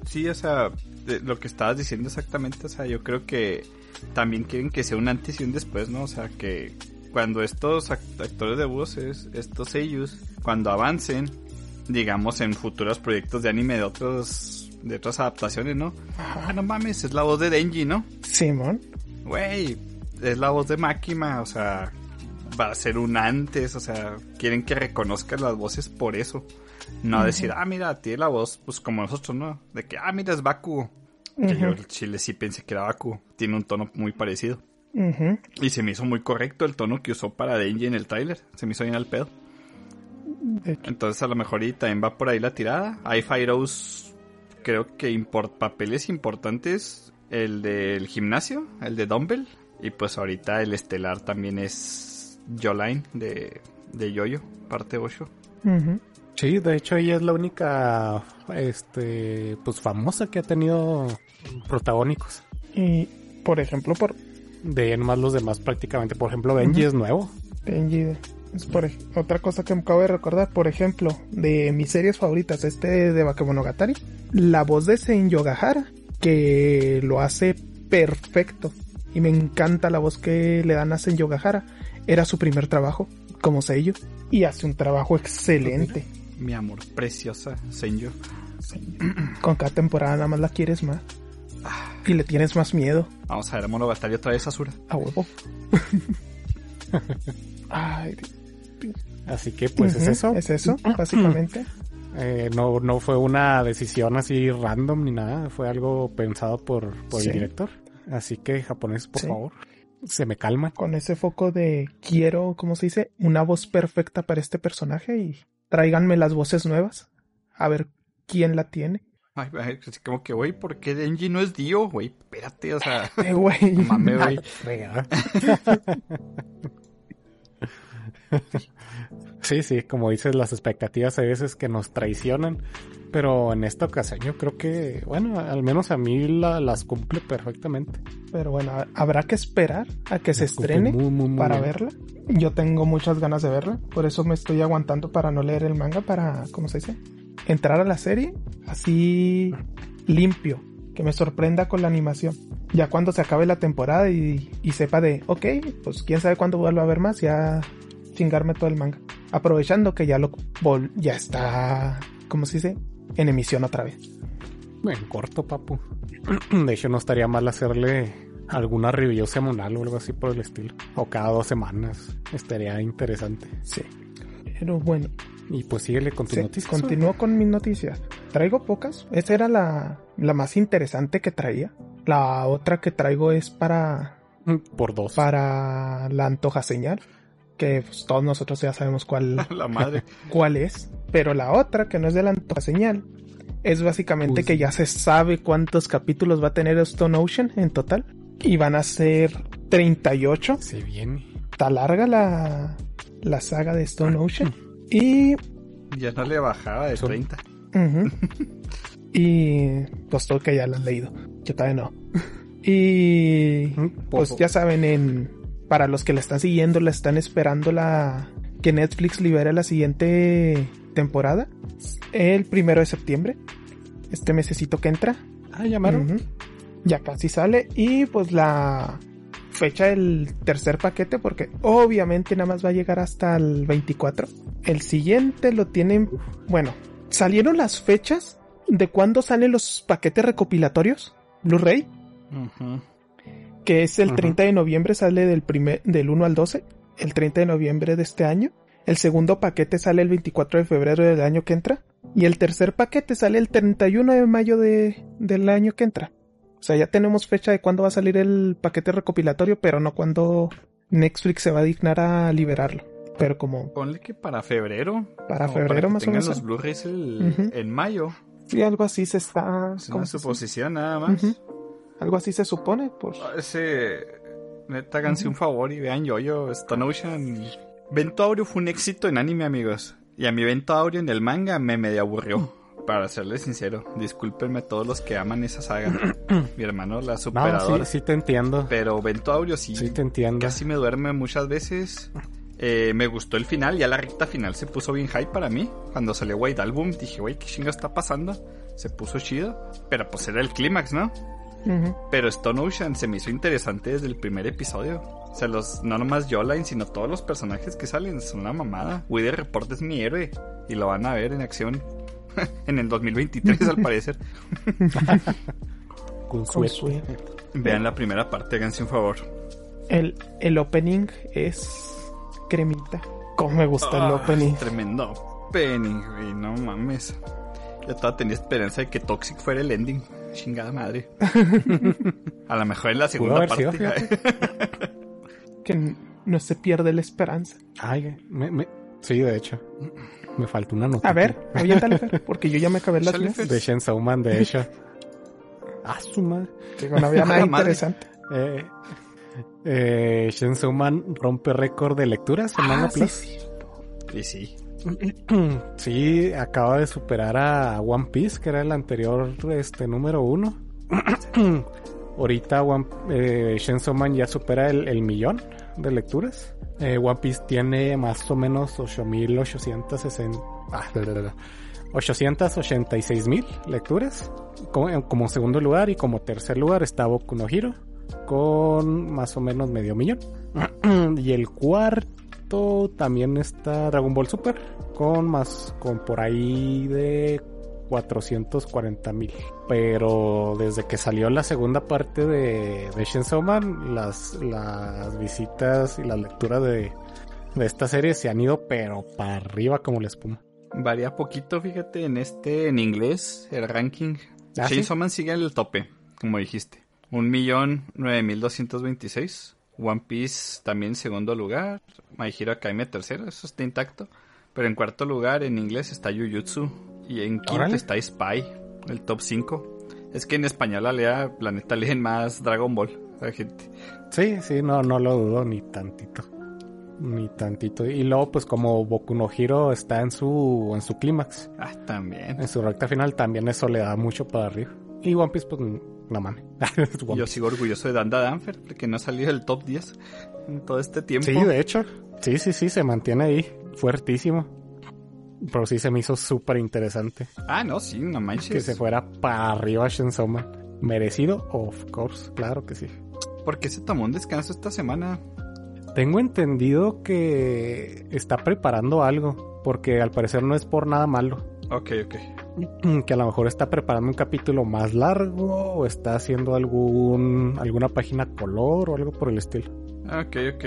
Sí, o sea, de lo que estabas diciendo exactamente, o sea, yo creo que también quieren que sea un antes y un después, ¿no? O sea, que cuando estos act- actores de voces, estos ellos, cuando avancen, digamos, en futuros proyectos de anime de otros de otras adaptaciones, ¿no? Ah, no mames, es la voz de Denji, ¿no? Simón. Güey, es la voz de Makima, o sea, va a ser un antes, o sea, quieren que reconozcan las voces por eso. No decir, ah, mira, tiene la voz, pues como nosotros, ¿no? De que, ah, mira, es Que yo el chile sí pensé que era Baku. Tiene un tono muy parecido. Y se me hizo muy correcto el tono que usó para Denji en el tráiler. Se me hizo bien al pedo. Entonces a lo mejor y también va por ahí la tirada. Hay Fyros, creo que import papeles importantes. El del gimnasio, el de Dumbbell. Y pues ahorita el estelar también es Joline de, de Yoyo, parte 8. ujú. Sí, de hecho ella es la única, este, pues famosa que ha tenido protagónicos. Y, por ejemplo, por De ahí en más los demás prácticamente. Por ejemplo, Benji es nuevo. Benji. Es por otra cosa que me acabo de recordar, por ejemplo, de mis series favoritas, este de Bakemonogatari, la voz de Sen Yogahara, que lo hace perfecto. Y me encanta la voz que le dan a Sen Yogahara. Era su primer trabajo como sello. Y hace un trabajo excelente. Mi amor preciosa, Senyo. Con cada temporada nada más la quieres más. Y le tienes más miedo. Vamos a ver a Monogatari otra vez, Asura. A huevo. [laughs] Ay, Así que pues es eso. Es eso, [clears throat] básicamente. Eh, no, no fue una decisión así random ni nada. Fue algo pensado por, por Sí. el director. Así que japonés, por Sí. favor, se me calman. con ese foco de quiero, ¿cómo se dice? Una voz perfecta para este personaje y tráiganme las voces nuevas. A ver quién la tiene. Ay, ay, así como que, güey, ¿por qué Denji no es Dio? Güey, espérate, o sea... Eh, [laughs] güey. no mames, güey. [laughs] [laughs] Sí, sí, como dices, las expectativas a veces que nos traicionan, pero en esta ocasión yo creo que, bueno, al menos a mí la- las cumple perfectamente. Pero bueno, ha- habrá que esperar a que se Las estrene muy, muy, muy para bien. verla. Yo tengo muchas ganas de verla, por eso me estoy aguantando para no leer el manga, para, ¿cómo se dice? Entrar a la serie así limpio, que me sorprenda con la animación. Ya cuando se acabe la temporada y, y sepa de, ok, pues quién sabe cuándo vuelva a ver más, ya chingarme todo el manga. Aprovechando que ya lo vol- ya está, ¿cómo se dice? En emisión otra vez. En corto, papu. [clears throat] De hecho, no estaría mal hacerle alguna review semanal o algo así por el estilo. O cada dos semanas. Estaría interesante. Sí. Pero bueno, Y pues síguele con tus Sí, noticias. continúo con mis noticias. Traigo pocas. Esa era la, la más interesante que traía. La otra que traigo es para, Mm, Por dos. para la antoja señal. Que pues, todos nosotros ya sabemos cuál, [laughs] La madre. [laughs] cuál es. Pero la otra, que no es de la antoja señal, es básicamente Uy. que ya se sabe cuántos capítulos va a tener Stone Ocean en total. Y van a ser 38. Se viene. Está larga la, la saga de Stone Ocean. [laughs] Y Ya no le bajaba de Son- 30. Ujú. y pues todo que ya lo han leído. Yo todavía no. y pues ya saben, en para los que la están siguiendo, la están esperando la que Netflix libere la siguiente temporada. El primero de septiembre. Este mesecito que entra. Ah, llamaron. Ya casi sale. Y pues la fecha del tercer paquete, porque obviamente nada más va a llegar hasta el 24. El siguiente lo tienen. Bueno, salieron las fechas de cuándo salen los paquetes recopilatorios Blu-ray, Ujú. Que es el Ujú. 30 de noviembre, sale del, primer, del 1 al 12, el 30 de noviembre de este año. El segundo paquete sale el 24 de febrero del año que entra. Y el tercer paquete sale el 31 de mayo de, del año que entra. O sea, ya tenemos fecha de cuándo va a salir el paquete recopilatorio, pero no cuándo Netflix se va a dignar a liberarlo. Pero como Ponle que para febrero. para febrero que más o menos. los Blu-rays el- Ujú. en mayo. Sí, algo así se está. Es ¿cómo una suposición nada más. Algo así se supone, pues. Ese. Neta, háganse un favor y vean Yoyo, Stone Ocean. Vento Aureo fue un éxito en anime, amigos. Y a mi Vento Aureo en el manga me medio aburrió. Para serles sincero, discúlpenme todos los que aman esa saga. mi hermano la No, superadora. sí, sí te entiendo. Pero Vento Aureo sí, Sí te entiendo. casi me duerme muchas veces. Eh, me gustó el final, ya la recta final se puso bien hype para mí. Cuando salió White Album dije, wey, ¿qué chingo está pasando? Se puso chido. Pero pues era el clímax, ¿no? Pero Stone Ocean se me hizo interesante desde el primer episodio. O sea, los, no nomás Jolene, sino todos los personajes que salen son una mamada. Wither Report es mi héroe y lo van a ver en acción. [laughs] en el 2023 al parecer. [laughs] Con suerte. Vean la primera parte, háganse un favor. El, el opening es cremita. Cómo me gusta el Ah, opening. Tremendo opening, güey, no mames. Yo todavía tenía esperanza de que Toxic fuera el ending. Chingada madre. [laughs] A lo mejor en la segunda parte. sido, Que no se pierde la esperanza. Ay, me, me- sí, de hecho. Me falta una nota. A ver, porque yo ya me acabé las mías. De Chainsaw Man, de hecho. Ah, su madre. Digo, no había [laughs] nada interesante. Eh, eh, Man rompe récord de lecturas en Manga Ah, sí, Plus. sí. Sí, [clears throat] acaba de superar a One Piece, que era el anterior este número uno. [clears throat] Ahorita One, eh, Man ya supera el, millón de lecturas. Eh, One Piece tiene más o menos 8.860... Ah, bla, bla, bla. 886.000 lecturas. Como, como segundo lugar y como tercer lugar está Boku no Hero con más o menos medio millón. [clears throat] y el cuarto también está Dragon Ball Super con más con por ahí de 440 mil. Pero desde que salió la segunda parte de, de Chainsaw Man, las, las visitas y la lectura de, de esta serie se han ido pero para arriba como la espuma. Varía poquito, fíjate, en este, en inglés, el ranking. ¿Ah, sí? Chainsaw Man sigue en el tope, como dijiste. Un millón nueve mil doscientos veintiséis. One Piece también segundo lugar. My Hero Academia tercero, eso está intacto. Pero en cuarto lugar en inglés está Jujutsu. Y en quinto Órale. está Spy, el top 5. Es que en español la lea, la neta leen más Dragon Ball, la gente. Sí, sí, no, no lo dudo ni tantito. Ni tantito. Y luego, pues como Boku no Hero está en su, en su clímax, Ah, también. en su recta final, también eso le da mucho para arriba. Y One Piece, pues, no mames. [laughs] Yo sigo orgulloso de Danda Danfer, porque no ha salido del top 10 en todo este tiempo. Sí, de hecho. Sí, sí, sí, se mantiene ahí. Fuertísimo. Pero sí se me hizo súper interesante Ah, no, sí, no manches. que se fuera para arriba Man. Merecido, of course, claro que sí. ¿Por qué se tomó un descanso esta semana? Tengo entendido que está preparando algo, porque al parecer no es por nada malo. Ok, ok. Que a lo mejor está preparando un capítulo más largo o está haciendo algún alguna página color o algo por el estilo. Ok, ok.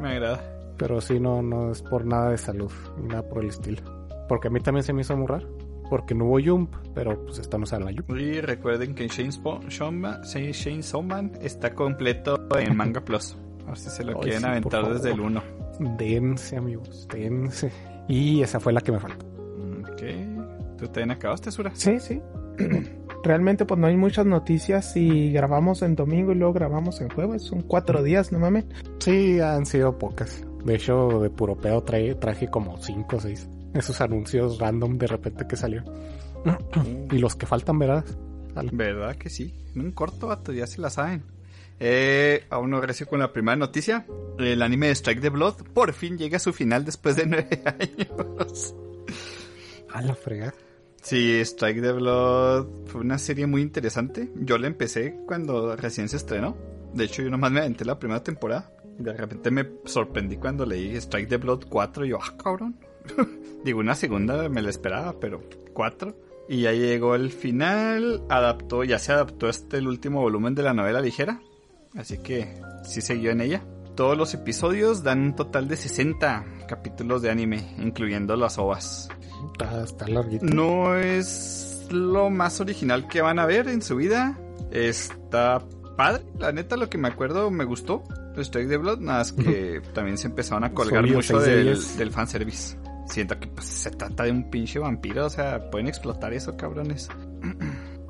Me agrada. Pero sí, no, no es por nada de salud, ni nada por el estilo. Porque a mí también se me hizo muy raro. Porque no hubo Jump, pero pues esta no sale la Jump. Y recuerden que Chainsaw Man, Chainsaw Man está completo en Manga Plus. [laughs] A ver si se lo Ay, quieren sí, aventar desde el 1. Dense, amigos, dense. Y esa fue la que me faltó. Ok. ¿Tú también acabaste, Sura? Sí, sí. [clears throat] Realmente, pues no hay muchas noticias y grabamos en domingo y luego grabamos en jueves. Son cuatro días, no mames. Sí, han sido pocas. De hecho, de puro pedo trae, traje como 5 o 6. Esos anuncios random de repente que salió. y los que faltan, ¿verdad? ¿Verdad que sí? En un corto, vato, ya se la saben. Eh, aún no gracias con la primera noticia. El anime de Strike the Blood por fin llega a su final después de [laughs] nueve años. A la fregada. Sí, Strike the Blood fue una serie muy interesante. Yo la empecé cuando recién se estrenó. De hecho, yo nomás me aventé la primera temporada. De repente me sorprendí cuando leí Strike the Blood 4 y yo, ah, cabrón. [laughs] Digo, una segunda me la esperaba, pero 4. Y ya llegó el final, adaptó, ya se adaptó este el último volumen de la novela ligera. Así que sí siguió en ella. Todos los episodios dan un total de 60 capítulos de anime, incluyendo las ovas. Está, está larguito. No es lo más original que van a ver en su vida. Está padre. La neta, lo que me acuerdo me gustó. Strike the Blood, nada más que [laughs] también se empezaron a colgar mucho de del, del fanservice. Siento que pues, se trata de un pinche vampiro, o sea, pueden explotar eso, cabrones.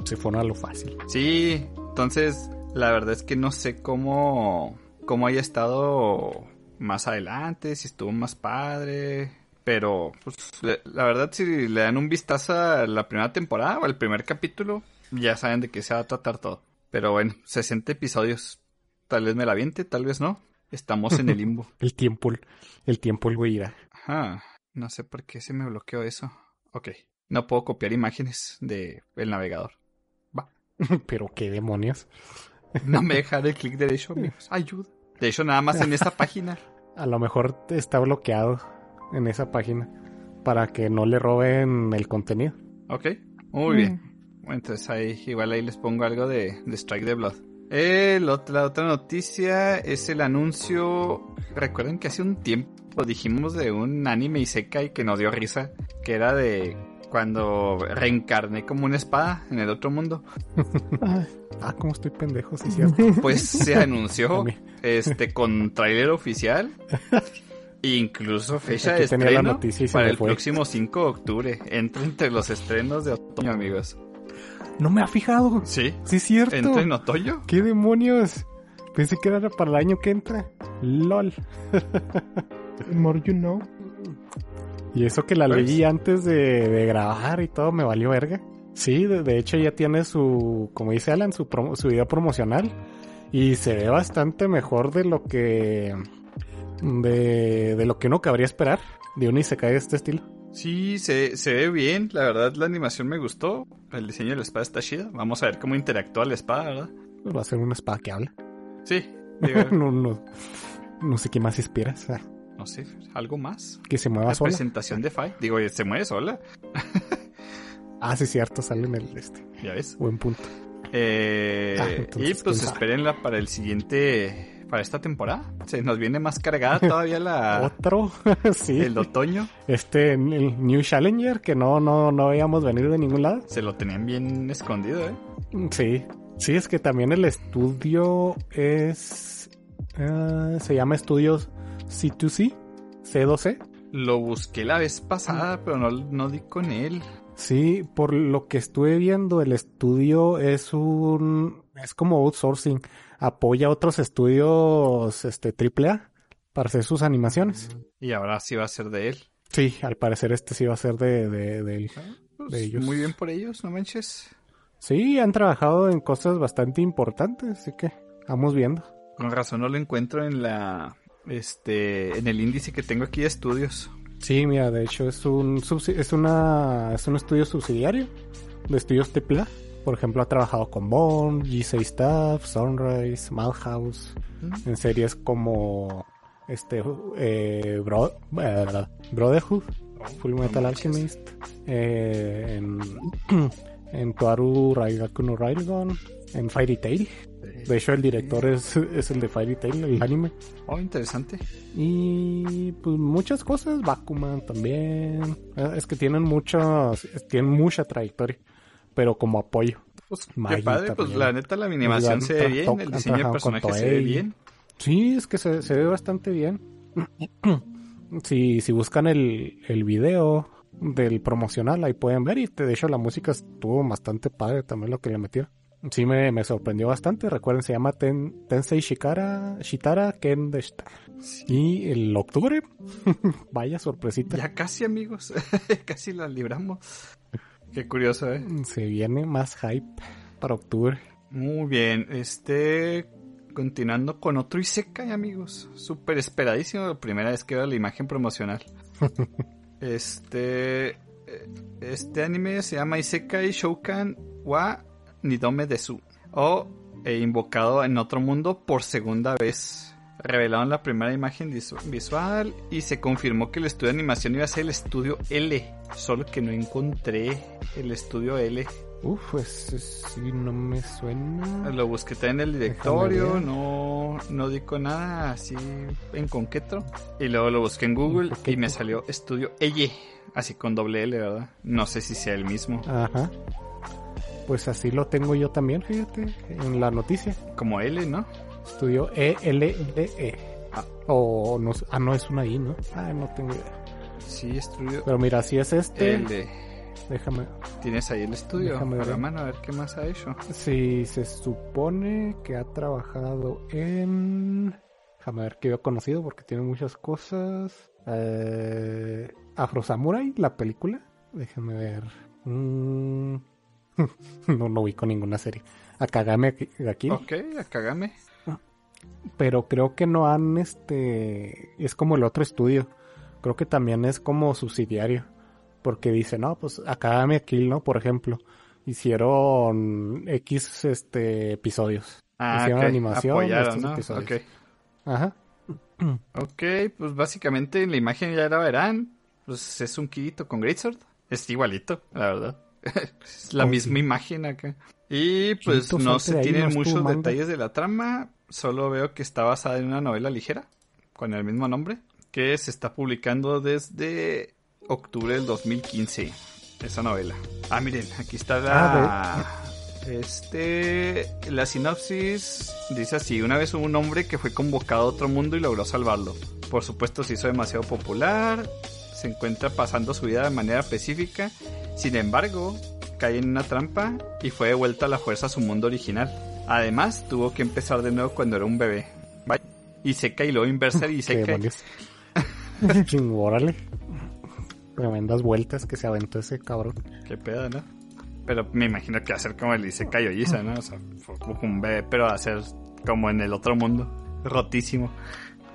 Se fueron a lo fácil. Sí, entonces la verdad es que no sé cómo, cómo haya estado más adelante, si estuvo más padre. Pero, pues, la verdad, si le dan un vistazo a la primera temporada o al primer capítulo, ya saben de qué se va a tratar todo. Pero bueno, 60 episodios. Tal vez me la aviente, tal vez no. Estamos en el limbo. [laughs] El tiempo, el tiempo el güey irá. Ajá. No sé por qué se me bloqueó eso. Ok. No puedo copiar imágenes de el navegador. Va. [laughs] Pero qué demonios. No me deja el clic derecho, amigos. Ayuda. De hecho, nada más en esta [laughs] página. A lo mejor está bloqueado en esa página para que no le roben el contenido. Ok, muy bien. Bueno, entonces ahí, igual ahí les pongo algo de, de Strike the Blood. Ot- la otra noticia es el anuncio. Recuerden que hace un tiempo dijimos de un anime Isekai que nos dio risa, que era de cuando reencarné como una espada en el otro mundo. [laughs] Ah, como estoy pendejo, sí, cierto. [laughs] Pues se anunció este con tráiler oficial. [laughs] Incluso fecha de la estreno noticia para el fue. próximo 5 de octubre. Entra entre los estrenos de otoño, amigos. No me ha fijado. Sí, Sí, es cierto. entra en otoño. ¿Qué demonios? Pensé que era para el año que entra. LOL. the more you know. Y eso que la Pues- leí antes de, de grabar y todo me valió verga. Sí, de, de hecho ya tiene su, como dice Alan, su, promo- su video promocional. Y se ve bastante mejor de lo que... De, de lo que uno cabría esperar de un Isekai de este estilo. Sí, se, se ve bien. La verdad, la animación me gustó. El diseño de la espada está chido. Vamos a ver cómo interactúa la espada, ¿verdad? Va a ser una espada que habla. Sí, digo, [laughs] no, no, no sé qué más esperas. ah, no sé, algo más. Que se mueva La sola. presentación de Fight. Digo, se mueve sola. [laughs] Ah, sí, cierto, sale en el este. Ya ves. Buen punto. Eh, Ah, entonces, y pues espérenla para el siguiente. Para esta temporada. Se nos viene más cargada todavía la, [laughs] Otro, [laughs] sí. el otoño. Este, el New Challenger, que no, no, no veíamos venir de ningún lado. Se lo tenían bien escondido, ¿eh? Sí, sí, es que también el estudio es. eh, se llama Estudios C2C, C2C. Lo busqué la vez pasada, pero no, no di con él. Sí, por lo que estuve viendo, el estudio es un. Es como outsourcing. Apoya a otros estudios este, AAA para hacer sus animaciones. Y ahora sí va a ser de él. Sí, al parecer este sí va a ser de, de, de él. Pues, De ellos. Muy bien por ellos, no manches. Sí, han trabajado en cosas bastante importantes, así que vamos viendo. Con razón no lo encuentro en la. Este. En el índice que tengo aquí de estudios. Sí, mira, de hecho es un es una es un estudio subsidiario de estudios AAA. Por ejemplo, ha trabajado con Bond, G6 Staff, Sunrise, Madhouse, Mm. en series como este eh, Bro- eh, Brotherhood, Full Metal no. Alchemist, eh, en, [clears throat] en Toaru Raigaku no Railgun, en Fairy Tail. De hecho, el director es, es el de Fairy Tail, el anime. Oh, interesante. Y pues muchas cosas, Bakuman también. Es que tienen muchos, tienen mucha trayectoria, pero como apoyo. Pues, qué padre, pues la neta la animación se ve bien, el diseño de personaje se ve bien. Sí, es que se, se ve bastante bien. [clears throat] si, si buscan el, el video del promocional, ahí pueden ver. Y de hecho la música estuvo bastante padre también lo que le metieron. Sí, me, me sorprendió bastante. Recuerden, se llama Ten- Tensei Shikara, Shitara Ken Deshita. Y el octubre, [laughs] vaya sorpresita. Ya casi, amigos. [laughs] casi la libramos. Qué curioso, ¿eh? Se viene más hype para octubre. Muy bien, este... Continuando con otro Isekai, amigos. Súper esperadísimo. La primera vez que veo la imagen promocional. [laughs] este... eh, Este anime se llama Isekai Shoukan wa Nidome Desu. O eh, invocado en otro mundo por segunda vez. Revelaron la primera imagen visu- visual y se confirmó que el estudio de animación iba a ser el estudio L. Solo que no encontré el estudio L. Uf, pues eh, sí, no me suena. Lo busqué también en el directorio, no, no di con nada así en concreto. Y luego lo busqué en Google y me salió estudio Elle, así con doble L, ¿verdad? No sé si sea el mismo. Ajá. Pues así lo tengo yo también, fíjate, en la noticia. Como L, ¿no? Estudio E E-L-D-E. Ah. O no, ah, no es una I, ¿no? Ah, no tengo idea. Sí, estudio Pero mira, si es este, déjame. Tienes ahí el estudio Déjame a la ver. mano, a ver qué más ha hecho. Si se supone que ha trabajado en. Déjame ver qué he conocido porque tiene muchas cosas. Eh, Afro Samurai, la película. Déjame ver. Mm, [laughs] no, no ubico ninguna serie. Akagame aquí. aquí. Ok, a Kagame. Pero creo que no han este es como el otro estudio creo que también es como subsidiario porque dice no pues Academia Kill no por ejemplo hicieron x este episodios Ah, Hicieron ok, animación de apoyaron, estos ¿no? episodios. Ok. ajá Ok, pues básicamente en la imagen ya la verán. Pues es un Kirito con Greatsword. Es igualito, la verdad. [laughs] es la Oh, misma sí. imagen acá. Y pues no se tienen muchos detalles de la trama. Solo veo que está basada en una novela ligera con el mismo nombre que se está publicando desde octubre del 2015. Esa novela. Ah, miren, aquí está la. Este. La sinopsis dice así: Una vez hubo un hombre que fue convocado a otro mundo y logró salvarlo. Por supuesto, se hizo demasiado popular. Se encuentra pasando su vida de manera pacífica. Sin embargo, cae en una trampa y fue devuelta a la fuerza a su mundo original. Además, tuvo que empezar de nuevo cuando era un bebé. Y seca y luego inversa y demonios. [laughs] Ching, Órale. Tremendas vueltas que se aventó ese cabrón. Qué pedo, ¿no? Pero me imagino que ser como el Isekai Ojiza, ¿no? O sea, fue como un bebé, pero ser como en el otro mundo. Rotísimo.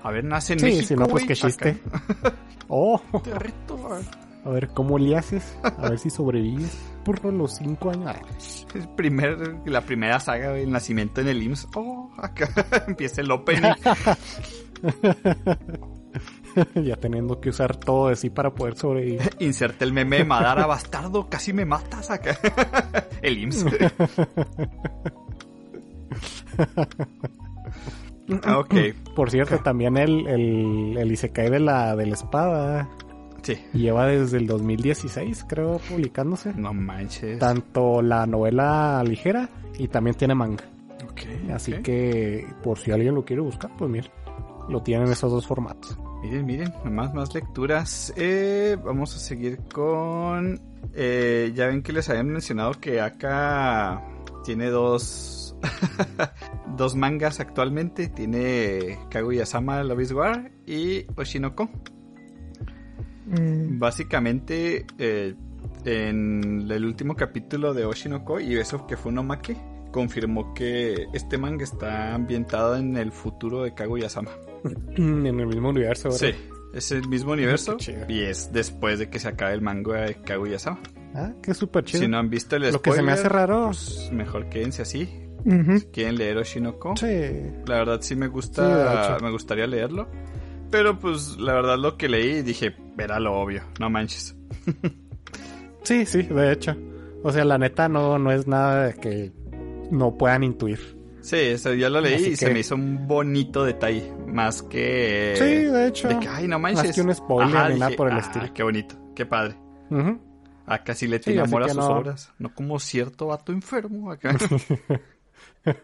A ver, nace en Sí, México, si no, pues qué chiste. [laughs] Oh. A ver cómo le haces. A ver si sobrevives por los cinco años. [laughs] El primer, la primera saga, güey, el nacimiento en el IMSS. Oh, acá [laughs] empieza el opening. [laughs] ya teniendo que usar todo así para poder sobrevivir. Inserte el meme de Madara bastardo, casi me matas acá. el IMSS. Ah, ok, Por cierto, también el, el, el Isekai de la, de la espada sí. lleva desde el 2016, creo, publicándose. No manches. Tanto la novela ligera y también tiene manga. Ok, Así que, por si alguien lo quiere buscar, pues mira, lo tienen esos dos formatos. Miren, miren, más, más lecturas. Eh, vamos a seguir con... eh, ya ven que les habían mencionado que acá tiene dos... [laughs] dos mangas actualmente. Tiene Kaguya-sama Love is War y Oshinoko. Mm, Básicamente, eh, en el último capítulo de Oshinoko, y eso que fue un omake, confirmó que este manga está ambientado en el futuro de Kaguya-sama. [clears throat] En el mismo universo, ¿verdad? Sí, es el mismo universo y es después de que se acabe el manga de Kaguya-sama. Ah, qué súper chido. Si no han visto el Lo que se me hace spoiler, raro. pues mejor quédense así. ujú. Quieren leer Oshinoko. Sí. La verdad sí me gusta, me gustaría leerlo. Pero pues la verdad lo que leí dije, era lo obvio, no manches. [laughs] Sí, sí, de hecho. O sea, la neta no, no es nada de que no puedan intuir. Sí, eso ya lo leí Así y se me hizo un bonito detalle, más que... sí, de hecho. De que, ay, no manches. Más que un spoiler Ajá, ni nada dije, por el "Ah, estilo. Qué bonito, qué padre. Acá sí le tiene amor a sus no. obras, no como cierto vato enfermo acá. [laughs]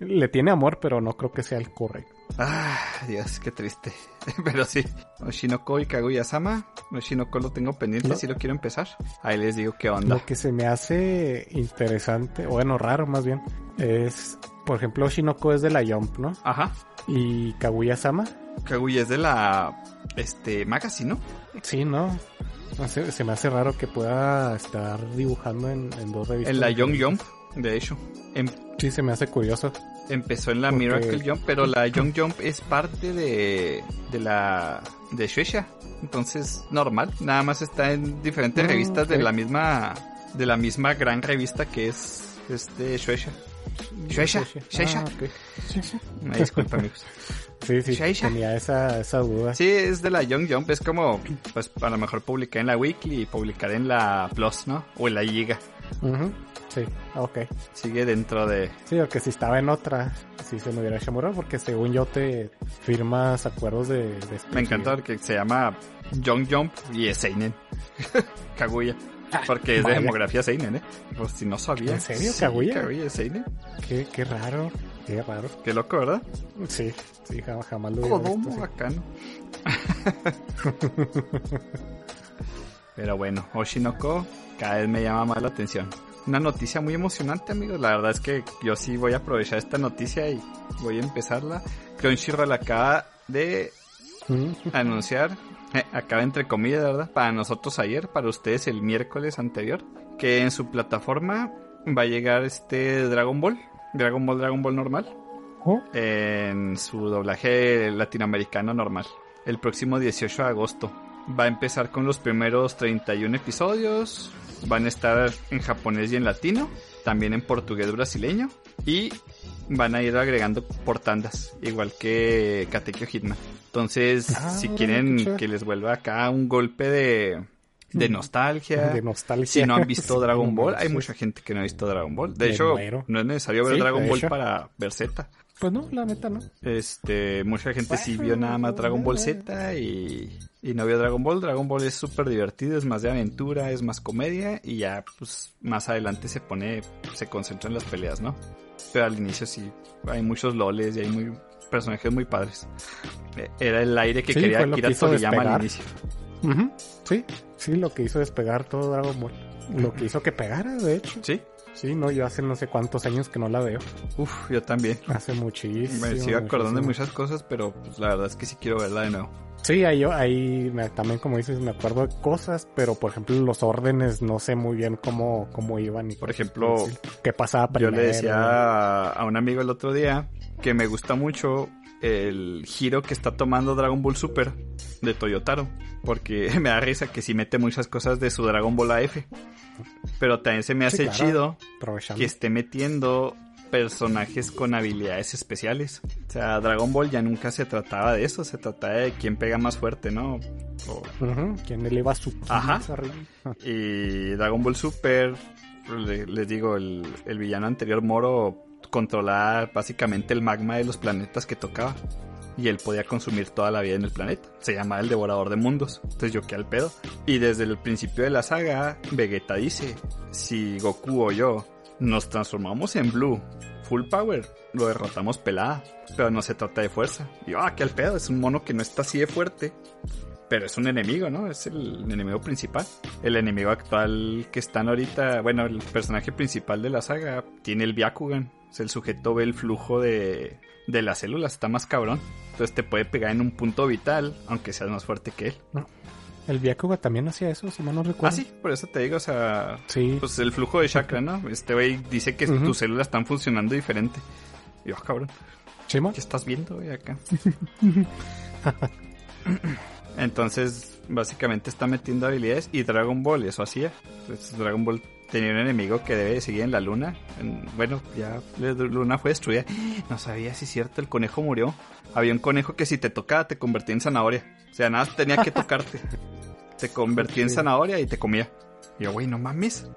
Le tiene amor, pero no creo que sea el correcto. Ah, Dios, qué triste. [laughs] Pero sí, Oshinoko y Kaguya-sama. Oshinoko lo tengo pendiente, No. si lo quiero empezar. Ahí les digo qué onda. Lo que se me hace interesante, o bueno, raro más bien, es, por ejemplo, Shinoko es de la Jump, ¿no? Ajá. Y Kaguya-sama, Kaguya es de la... Este, Magazine, ¿no? sí, ¿no? Sé, se me hace raro que pueda estar dibujando en, en dos revistas. En la Young Jump, de hecho. Em- Sí, se me hace curioso. empezó en la Porque- Miracle Jump, pero la Young Jump es parte de... De la... De Shueisha. Entonces, normal. Nada más está en diferentes Mm, revistas de la misma... De la misma gran revista que es... Este, Shueisha. Shueisha, Shueisha. Ah, ok. Sí, sí. Ay, disculpa, amigos. [laughs] Sí, sí, Shueisha. tenía esa, esa duda. Sí, es de la Young Jump, es como, pues a lo mejor publicar en la Weekly y publicar en la Plus, ¿no? O en la Giga. Sí, ok. Sigue dentro de... Sí, porque si estaba en otra, sí se me hubiera hecho morar, porque según yo te firmas acuerdos de... de Me encanta porque se llama Young Jump y es Seinen. [laughs] Kaguya. Porque es de vaya. demografía Seinen, ¿eh? Pues si no sabía. ¿En serio, Sí, Kaguya? Kaguya es Seinen. Qué, qué raro, qué raro. Qué loco, ¿verdad? Sí, sí, jamás, jamás lo hubiera visto, sí. bacano. [laughs] Pero bueno, Oshinoko cada vez me llama más la atención. Una noticia muy emocionante, amigos. La verdad es que yo sí voy a aprovechar esta noticia y voy a empezarla. Crunchyroll acaba de Mm, anunciar, eh, acaba entre comillas, ¿verdad? Para nosotros ayer, para ustedes el miércoles anterior, que en su plataforma va a llegar este Dragon Ball, Dragon Ball, Dragon Ball normal, Oh, en su doblaje latinoamericano normal, el próximo 18 de agosto. Va a empezar con los primeros 31 episodios, van a estar en japonés y en latino, también en portugués brasileño, y van a ir agregando por tandas, igual que Katekyo Hitman. Entonces, Ah, si quieren que les vuelva acá un golpe de, de nostalgia. De nostalgia. Si no han visto [laughs] Dragon Ball, hay mucha gente que no ha visto Dragon Ball. De Me hecho, muero. no es necesario ver Sí, Dragon Ball hecho. para ver Z. Pues no, la neta no. Este, mucha gente sí vio nada más Dragon Ball. Z y, y no vio Dragon Ball. Dragon Ball es súper divertido, es más de aventura, es más comedia y ya, pues, más adelante se pone, se concentra en las peleas, ¿no? Pero al inicio sí, hay muchos loles y hay muy, personajes muy padres. Eh, Era el aire que Sí, quería que Akira hizo Toriyama al inicio. Sí, sí, lo que hizo despegar todo Dragon Ball. Lo que hizo que pegara, de hecho. ¿Sí? Sí, no, yo hace no sé cuántos años que no la veo. Uf, yo también. Hace muchísimo. Me sigo acordando de muchas cosas, pero pues, la verdad es que sí quiero verla de nuevo. Sí, ahí, yo- ahí me- también, como dices, me acuerdo de cosas, pero por ejemplo, los órdenes no sé muy bien cómo, cómo iban. Y Por ejemplo, qué pasaba Yo primero. le decía a, a un amigo el otro día que me gusta mucho el giro que está tomando Dragon Ball Super de Toyotaro. Porque [laughs] me da risa que sí mete muchas cosas de su Dragon Ball AF. Pero también se me Sí, hace claro. chido que esté metiendo personajes con habilidades especiales. O sea, Dragon Ball ya nunca se trataba de eso, se trataba de quién pega más fuerte, ¿no? O- Ujú, ¿Quién eleva su Ajá. [laughs] y Dragon Ball Super, le- les digo, el, el villano anterior Moro controlaba básicamente el magma de los planetas que tocaba. Y él podía consumir toda la vida en el planeta. Se llamaba el Devorador de Mundos. Entonces yo qué al pedo. Y desde el principio de la saga, Vegeta dice, si Goku o yo nos transformamos en Blue, full power, lo derrotamos pelada. Pero no se trata de fuerza. Y yo, ah, qué al pedo, es un mono que no está así de fuerte. Pero es un enemigo, ¿no? Es el enemigo principal. El enemigo actual que están ahorita, bueno, el personaje principal de la saga tiene el Byakugan. O sea, el sujeto ve el flujo de, de las células, está más cabrón. Entonces te puede pegar en un punto vital, aunque seas más fuerte que él. El Byakuga también hacía eso, si mal no Ah, recuerdo. sí, por eso te digo, o sea, Sí. pues el flujo de chakra, ¿no? Este güey dice que tus células están funcionando diferente. Y yo, "Ah, cabrón. Chima. ¿Qué estás viendo, güey, acá? [laughs] Entonces, básicamente está metiendo habilidades y Dragon Ball eso hacía. Entonces, Dragon Ball tenía un enemigo que debe de seguir en la luna. En- bueno, ya la luna fue destruida. No sabía si es cierto, el conejo murió. Había un conejo que si te tocaba te convertía en zanahoria. O sea, nada tenía que tocarte. [laughs] Te convertía en zanahoria y te comía. Y yo, güey, no mames.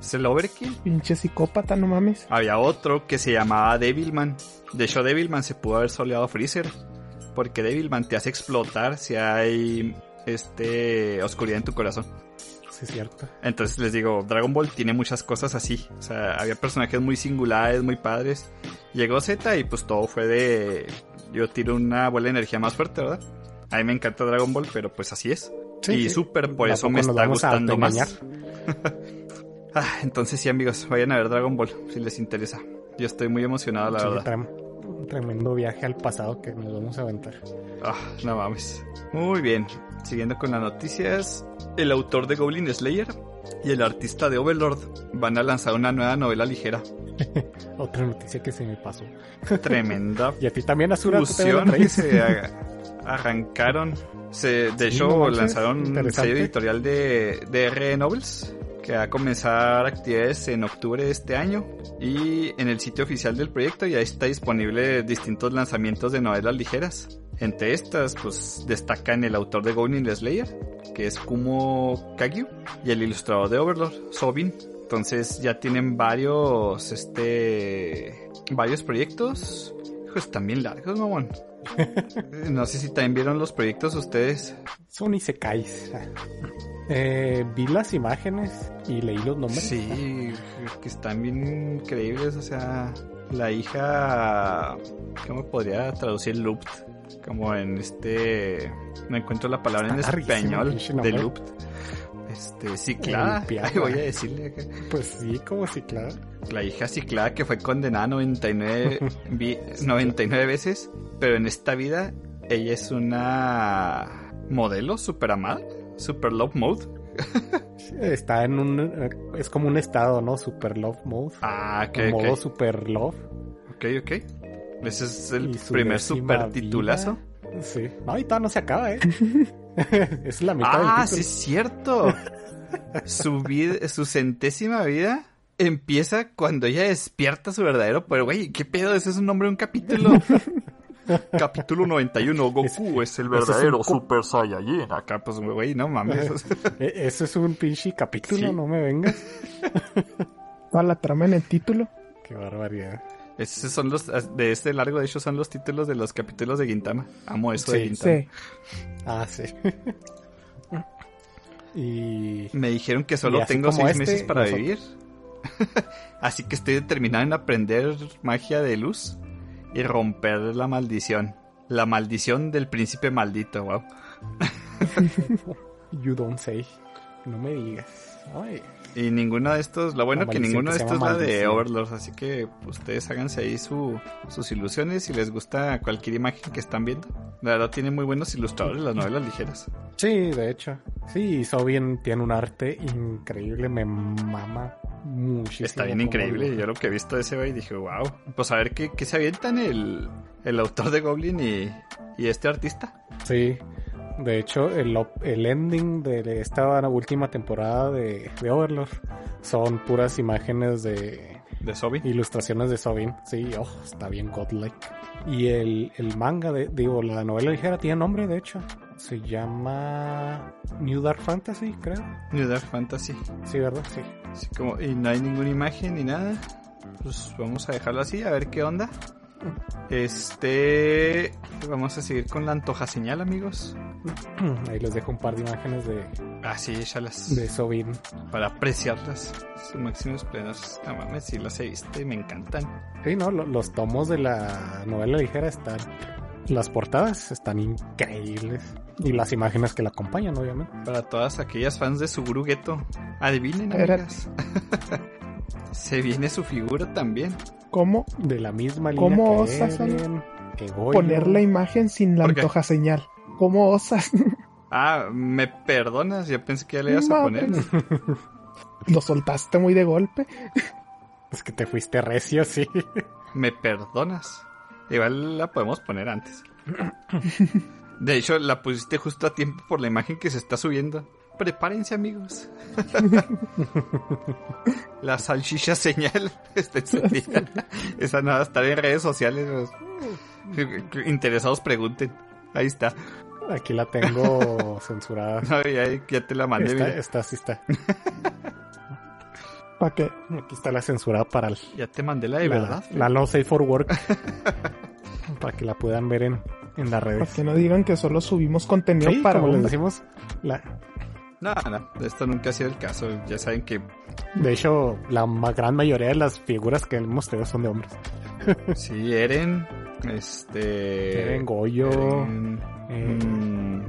¿Es el overkill? Pinche psicópata, no mames. Había otro que se llamaba Devilman. De hecho, Devilman se pudo haber soleado a Freezer. Porque Devilman te hace explotar si hay este oscuridad en tu corazón. Sí, cierto. Entonces les digo, Dragon Ball tiene muchas cosas así. O sea, había personajes muy singulares, muy padres. Llegó Z y pues todo fue de... Yo tiro una bola de energía más fuerte, ¿verdad? A mí me encanta Dragon Ball, pero pues así es. Sí, y sí. Super, por eso me está gustando más. [laughs] Ah, entonces sí, amigos, vayan a ver Dragon Ball si les interesa. Yo estoy muy emocionado, la Sí, verdad. Tremendo viaje al pasado que nos vamos a aventar. Ah, no mames. Muy bien. Siguiendo con las noticias, el autor de Goblin Slayer y el artista de Overlord van a lanzar una nueva novela ligera. [laughs] Otra noticia que se me pasó. Tremenda [laughs] Y a ti también, Azura, ¿tú también fusión se arrancaron. Se, de Sí, hecho, no manches, lanzaron un sello editorial de, de R Novels que va a comenzar actividades en octubre de este año y en el sitio oficial del proyecto ya está disponible distintos lanzamientos de novelas ligeras. Entre estas, pues destacan el autor de Goblin Slayer, que es Kumo Kagyu, y el ilustrador de Overlord, Sobin. Entonces ya tienen varios, este, varios proyectos. Están bien largos, mamón. [laughs] No sé si también vieron los proyectos ustedes. Son Isekais. Eh, vi las imágenes y leí los nombres. Sí, que están bien increíbles. O sea, la hija. ¿Cómo podría traducir Loopt? Como en este. No encuentro la palabra en Está español de nombre. Este, ciclada. Limpiada. Ay, voy a decirle acá. Pues sí, como si, claro. La hija ciclada que fue condenada 99, [laughs] vi- 99 veces. Pero en esta vida, ella es una modelo super amada. Super love mode. [laughs] Está en un. Es como un estado, ¿no? Super Love Mode. Ah, ok, modo. Super Love. Ok, ok. Ese es el primer super titulazo. vida. Sí. No, y todavía no se acaba, ¿eh? [laughs] es la mitad Ah, del sí es cierto. su vida, su centésima vida empieza cuando ella despierta su verdadero poder. Güey, ¿qué pedo? Ese es un nombre de un capítulo. [laughs] Capítulo 91, Goku es, el es verdadero un co- Super Saiyajin. Acá, pues, güey, no mames. [laughs] E- Ese es un pinche capítulo, Sí. no me vengas. Toda la trama en el título. Qué barbaridad. Esos son los, de este largo, de hecho, son los títulos de los capítulos de Gintama. Amo eso de Gintama. Sí. Ah, sí. [laughs] y Me dijeron que solo así tengo seis este, meses para nosotros- vivir. [laughs] así que estoy determinado en aprender magia de luz y romper la maldición. La maldición del príncipe maldito, wow. [laughs] You don't say. No me digas. Ay, Y ninguno de estos, lo bueno que ninguno que de estos es la de maldición. Overlord, así que ustedes háganse ahí su, sus ilusiones si les gusta cualquier imagen que están viendo. La verdad tiene muy buenos ilustradores las novelas ligeras. Sí, de hecho. Sí, Sobien tiene un arte increíble, me mama muchísimo. Está bien increíble. Yo lo que he visto de ese güey dije, wow. Pues a ver qué, qué se avientan el, el autor de Goblin y, y este artista. Sí. De hecho, el, el ending de esta última temporada de, de Overlord son puras imágenes de De Sobi. ilustraciones de Sobin. Sí, oh, está bien godlike. Y el, el manga, de, digo, la novela ligera tiene nombre, de hecho. Se llama New Dark Fantasy, creo. New Dark Fantasy. Sí, ¿verdad? Sí. Así como, y no hay ninguna imagen ni nada. Pues vamos a dejarlo así, a ver qué onda. Este. Vamos a seguir con la antoja señal, amigos. [clears throat] Ahí les dejo un par de imágenes de, Ah, sí, échalas. de Sobin. Para apreciarlas. Su máximo esplendor. No mames, sí las he visto y me encantan. Sí, ¿no? Lo- Los tomos de la novela ligera están... Las portadas están increíbles. Y las imágenes que la acompañan, obviamente. Para todas aquellas fans de Suguru Geto. Adivinen, Era- amigas. [laughs] Se viene su figura también. ¿Cómo De la misma línea ¿Cómo que osas, Eren, poner la imagen sin la antoja señal? ¿Cómo osas? [laughs] Ah, ¿me perdonas? Yo pensé que ya le ibas a poner. Madres. Lo soltaste muy de golpe. [laughs] Es que te fuiste recio, sí. [laughs] ¿Me perdonas? Igual la podemos poner antes. De hecho, la pusiste justo a tiempo por la imagen que se está subiendo. Prepárense, amigos. [laughs] la salchicha señal [laughs] está encendida. Esa no va a estar en redes sociales. pues. Interesados pregunten. Ahí está. Aquí la tengo [laughs] censurada. No, ya, ya te la mandé. Está, mira. está, sí está. ¿Para qué? Aquí está la censurada para el- Ya te mandé la de la, verdad. la no safe for work. para que la puedan ver en, en las Para redes. que no digan que solo subimos contenido Sí, para como les decimos, la, No, no, esto nunca ha sido el caso. Ya saben que de hecho, la ma- gran mayoría de las figuras que hemos tenido son de hombres. [laughs] sí, Eren, este... Eren, Goyo, Eren, eh, mm,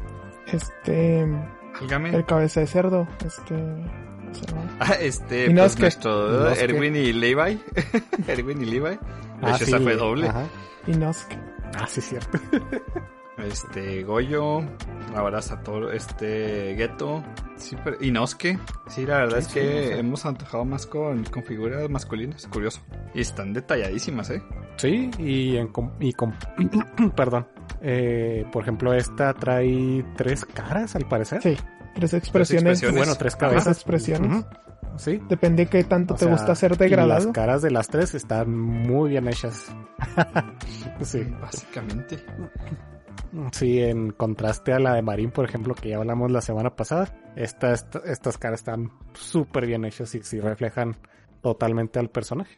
Este. El cabeza de cerdo. Este. Ah, este, Y no pues es que- nuestro no es que- Erwin y Levi. [laughs] Erwin y Levi. De ah, hecho, esa sí, fue doble. ajá. Inosuke. Ah, sí, cierto. [laughs] Este, Goyo. Ahora Satoru, este, Geto. Sí, pero, Inosuke. Sí, la verdad Sí, es sí, que hemos antojado más con, con figuras masculinas. Curioso. Y están detalladísimas, ¿eh? Sí, y, en com- y com- [clears throat] perdón. Eh, por ejemplo, esta trae tres caras, al parecer. Sí. Tres expresiones. expresiones. Bueno, tres Tres cabezas. expresiones. Ujú. Sí. Depende de qué tanto O te sea, gusta ser y Las degradado. caras de las tres están muy bien hechas. [laughs] sí. Básicamente. Sí, en contraste a la de Marín, por ejemplo, que ya hablamos la semana pasada, esta, esta- estas caras están súper bien hechas y sí reflejan totalmente al personaje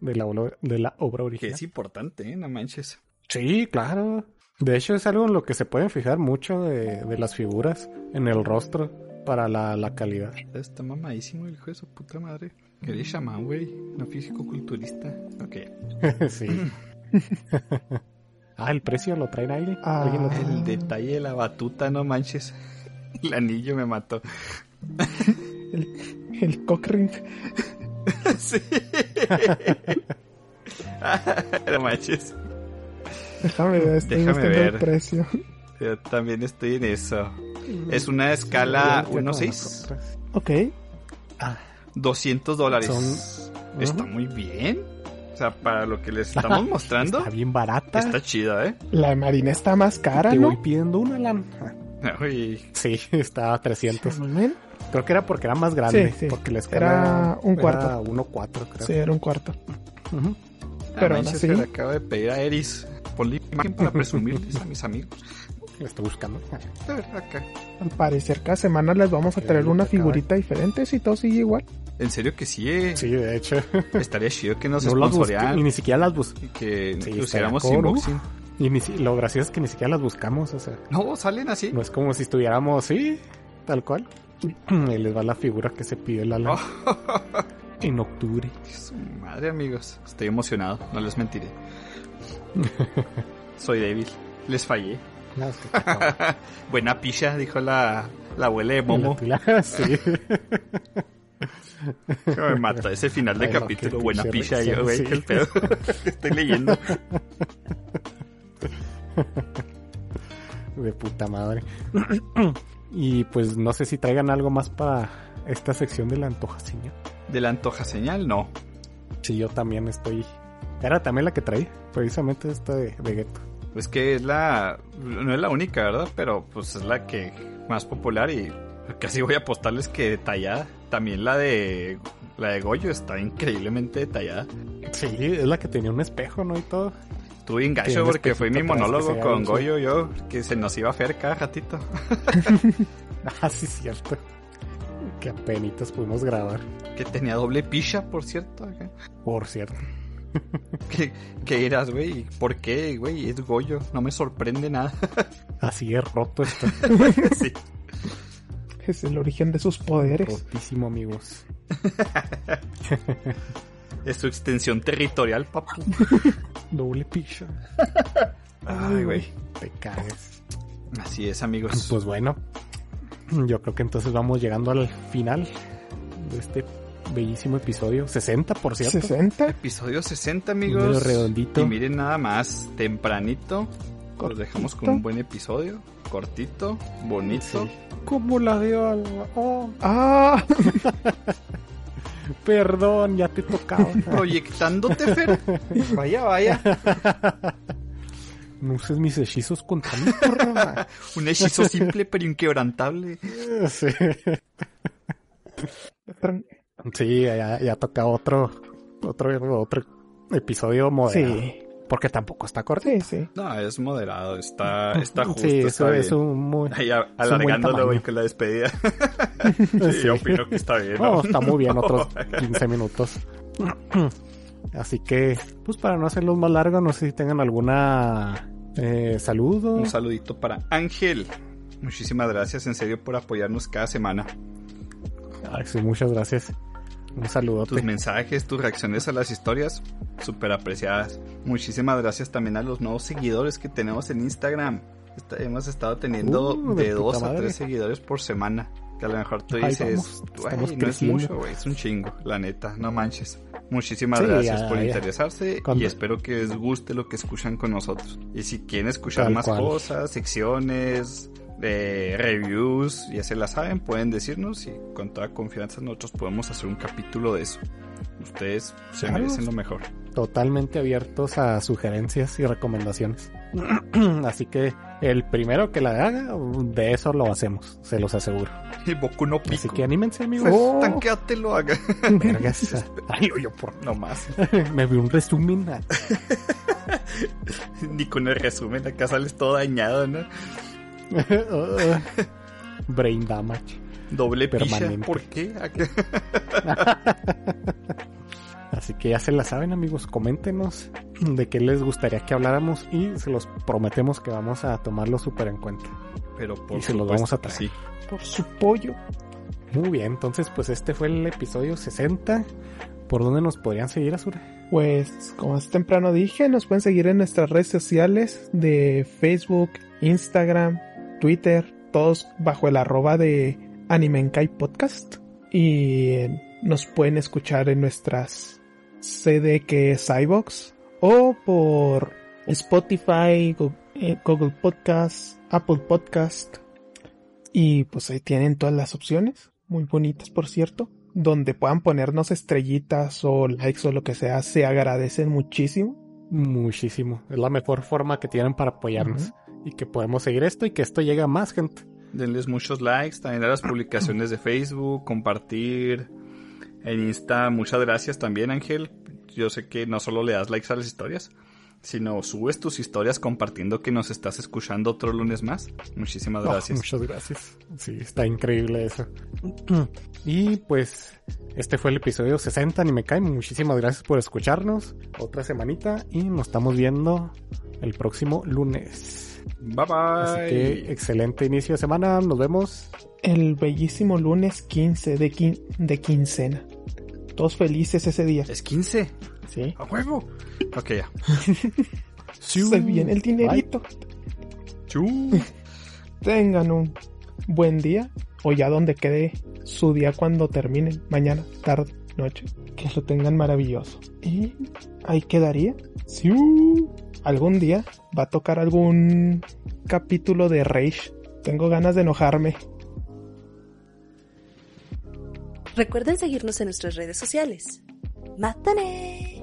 de la, obra- de la obra Que original. es importante, ¿eh? No manches. Sí, claro. De hecho, es algo en lo que se pueden fijar mucho de, de las figuras en el rostro para la, la calidad. Está mamadísimo el hijo de su puta madre. Que eres chamán, güey. No físico-culturista. Ok. [laughs] sí. [laughs] ah, el precio lo traen aire. Ah. El detalle de la batuta, no manches. El anillo me mató. El cock ring. [laughs] sí. no manches. Déjame ver, estoy Déjame ver. el precio. Yo también estoy en eso. Es una escala Sí, como 1.6. nosotras. Ok. 200 dólares. Son- Está muy bien. O sea, para lo que les estamos mostrando, Está bien barata. está chida, ¿eh? La de Marina está más cara, Te ¿no? voy pidiendo una lan. [laughs] Uy, Sí, estaba a 300. Muy bien. Creo que era porque era más grande. Sí, sí. Porque la escala Era un cuarto. Era 1.4, creo. Sí, era un cuarto. Ujú. no Pero así- que le acabo de pedir a Eris. ponle imagen para presumirles [laughs] a mis amigos. Le estoy buscando. De verdad, acá. Al parecer cada semana les vamos a traer una figurita diferente si todo sigue igual. En serio que sí, eh. Sí, de hecho. Estaría chido que nos No sponsorearan y ni siquiera las y que Sí, estaría cool, unboxing. Y ni lo gracioso es que ni siquiera las buscamos, o sea, No, salen así. no es como si estuviéramos, sí, tal cual. [clears throat] Y les va la figura que se pidió el Alan [laughs] en octubre. Su madre, amigos. Estoy emocionado, no les mentiré. [laughs] Soy débil. Les fallé. No. [laughs] Buena picha, dijo la, la abuela de Momo. La sí. Me mata ese final de Ay, capítulo. Buena risa, yo, güey, sí. qué el pedo. [laughs] Estoy leyendo. De puta madre. y pues no sé si traigan algo más para esta sección de la antoja, señor. De la antoja señal, no. Sí, yo también estoy. Era también la que traí, precisamente esta de, de Ghetto. Es que es la. No es la única, ¿verdad? Pero pues es la que más popular y casi voy a apostarles que detallada. También la de. La de Goyo está increíblemente detallada. Sí, es la que tenía un espejo, ¿no? Y todo. Estuve en Tiene gacho un porque fue mi que monólogo con. Goyo yo, que se nos iba a hacer cada ratito. [laughs] Ah, sí, cierto. Qué penitas pudimos grabar, Que tenía doble picha, por cierto. acá. por cierto. [laughs] ¿Qué, qué eras, güey? ¿Por qué, güey? Es Goyo, no me sorprende nada. Así es roto esto. [laughs] sí. Es el origen de sus poderes. Rotísimo, amigos. [laughs] Es su extensión territorial, papu. [laughs] Doble picha. Ay, güey. Te caes. Así es, amigos. Pues bueno, yo creo que entonces vamos llegando al final de este bellísimo episodio. 60, por cierto. 60. Episodio 60, Número amigos. redondito. Y miren nada más, tempranito. Los Cortito. dejamos con un buen episodio. Cortito, bonito. Sí. ¿Cómo la veo, Alba? Oh, ¡Ah! [laughs] perdón, ya te tocaba. [laughs] Proyectándote, Fer. Vaya, vaya. No uses mis hechizos contra mí, porra. [laughs] Un hechizo simple pero inquebrantable. sí. Sí, ya, ya toca otro, otro, otro episodio moderado. Sí, Porque tampoco está corto. sí, sí. No, es moderado. Está, está justo. sí, está eso bien. es un muy... Ahí a- alargándolo, con la despedida. Sí, [laughs] Sí. Yo opino que está bien. No, está muy bien, [laughs] otros 15 minutos. [clears throat] Así que, pues para no hacerlos más largos, no sé si tengan alguna eh, saludo. Un saludito para Ángel. Muchísimas gracias en serio por apoyarnos cada semana. Ay, sí, muchas gracias. Un saludote. Tus mensajes, tus reacciones a las historias, súper apreciadas. Muchísimas gracias también a los nuevos seguidores que tenemos en Instagram. Está- hemos estado teniendo Uh, de dos a tres seguidores por semana. Que a lo mejor tú dices, vamos, "Güey, estamos no es creciendo". mucho, güey, es un chingo, la neta, no manches. Muchísimas Sí, gracias ya, por ya. interesarse Cuando- y espero que les guste lo que escuchan con nosotros. Y si quieren escuchar Tal más cual. cosas, secciones, eh, reviews, ya se la saben, pueden decirnos y con toda confianza nosotros podemos hacer un capítulo de eso. Ustedes se Claro. merecen lo mejor. Totalmente abiertos a sugerencias y recomendaciones. [clears throat] Así que el primero que la haga, de eso lo hacemos, se los aseguro. Y Boku no pico. Así que anímense, amigos. Pues, Oh. tanquéatelo, haga. Vergas. [laughs] Ay, yo por No más. [laughs] Me vi un resumen. [laughs] Ni con el resumen acá sales todo dañado, ¿no? [laughs] Brain damage. Doble picha. Permanente. ¿Por qué? [laughs] Así que ya se la saben, amigos. Coméntenos de qué les gustaría que habláramos y se los prometemos que vamos a tomarlo súper en cuenta. Pero por Y se los vamos a traer. sí. Por su pollo. Muy bien, entonces pues este fue el episodio 60. ¿Por dónde nos podrían seguir, Azura? Pues, como hace temprano dije, nos pueden seguir en nuestras redes sociales de Facebook, Instagram, Twitter, todos bajo el arroba de Animenkai Podcast. Y nos pueden escuchar en nuestras CD que es iVox o por Spotify, eh, Google Podcast, Apple Podcast. Y pues ahí tienen todas las opciones, muy bonitas por cierto donde puedan ponernos estrellitas o likes o lo que sea, se agradecen muchísimo. Muchísimo. Es la mejor forma que tienen para apoyarnos. Y que podemos seguir esto y que esto llegue a más gente. Denles muchos likes, también a las publicaciones de Facebook, compartir. En Insta, muchas gracias también, Ángel. Yo sé que no solo le das likes a las historias, sino subes tus historias compartiendo que nos estás escuchando otro lunes más. Muchísimas Oh, gracias. muchas gracias. Sí, está increíble eso. [clears throat] Y pues este fue el episodio 60, ni me cae. Muchísimas gracias por escucharnos. Otra semanita y nos estamos viendo el próximo lunes. Bye bye. Así que excelente inicio de semana. Nos vemos. El bellísimo lunes 15 de, quin- de quincena. Todos felices ese día. Es 15. Sí. A huevo. Ok, ya. [laughs] Se viene el dinerito. [laughs] Tengan un buen día o ya donde quede su día cuando terminen, mañana, tarde, noche. Que lo tengan maravilloso. Y ahí quedaría. Si algún día va a tocar algún capítulo de Rage. Tengo ganas de enojarme. Recuerden seguirnos en nuestras redes sociales. ¡Mátane!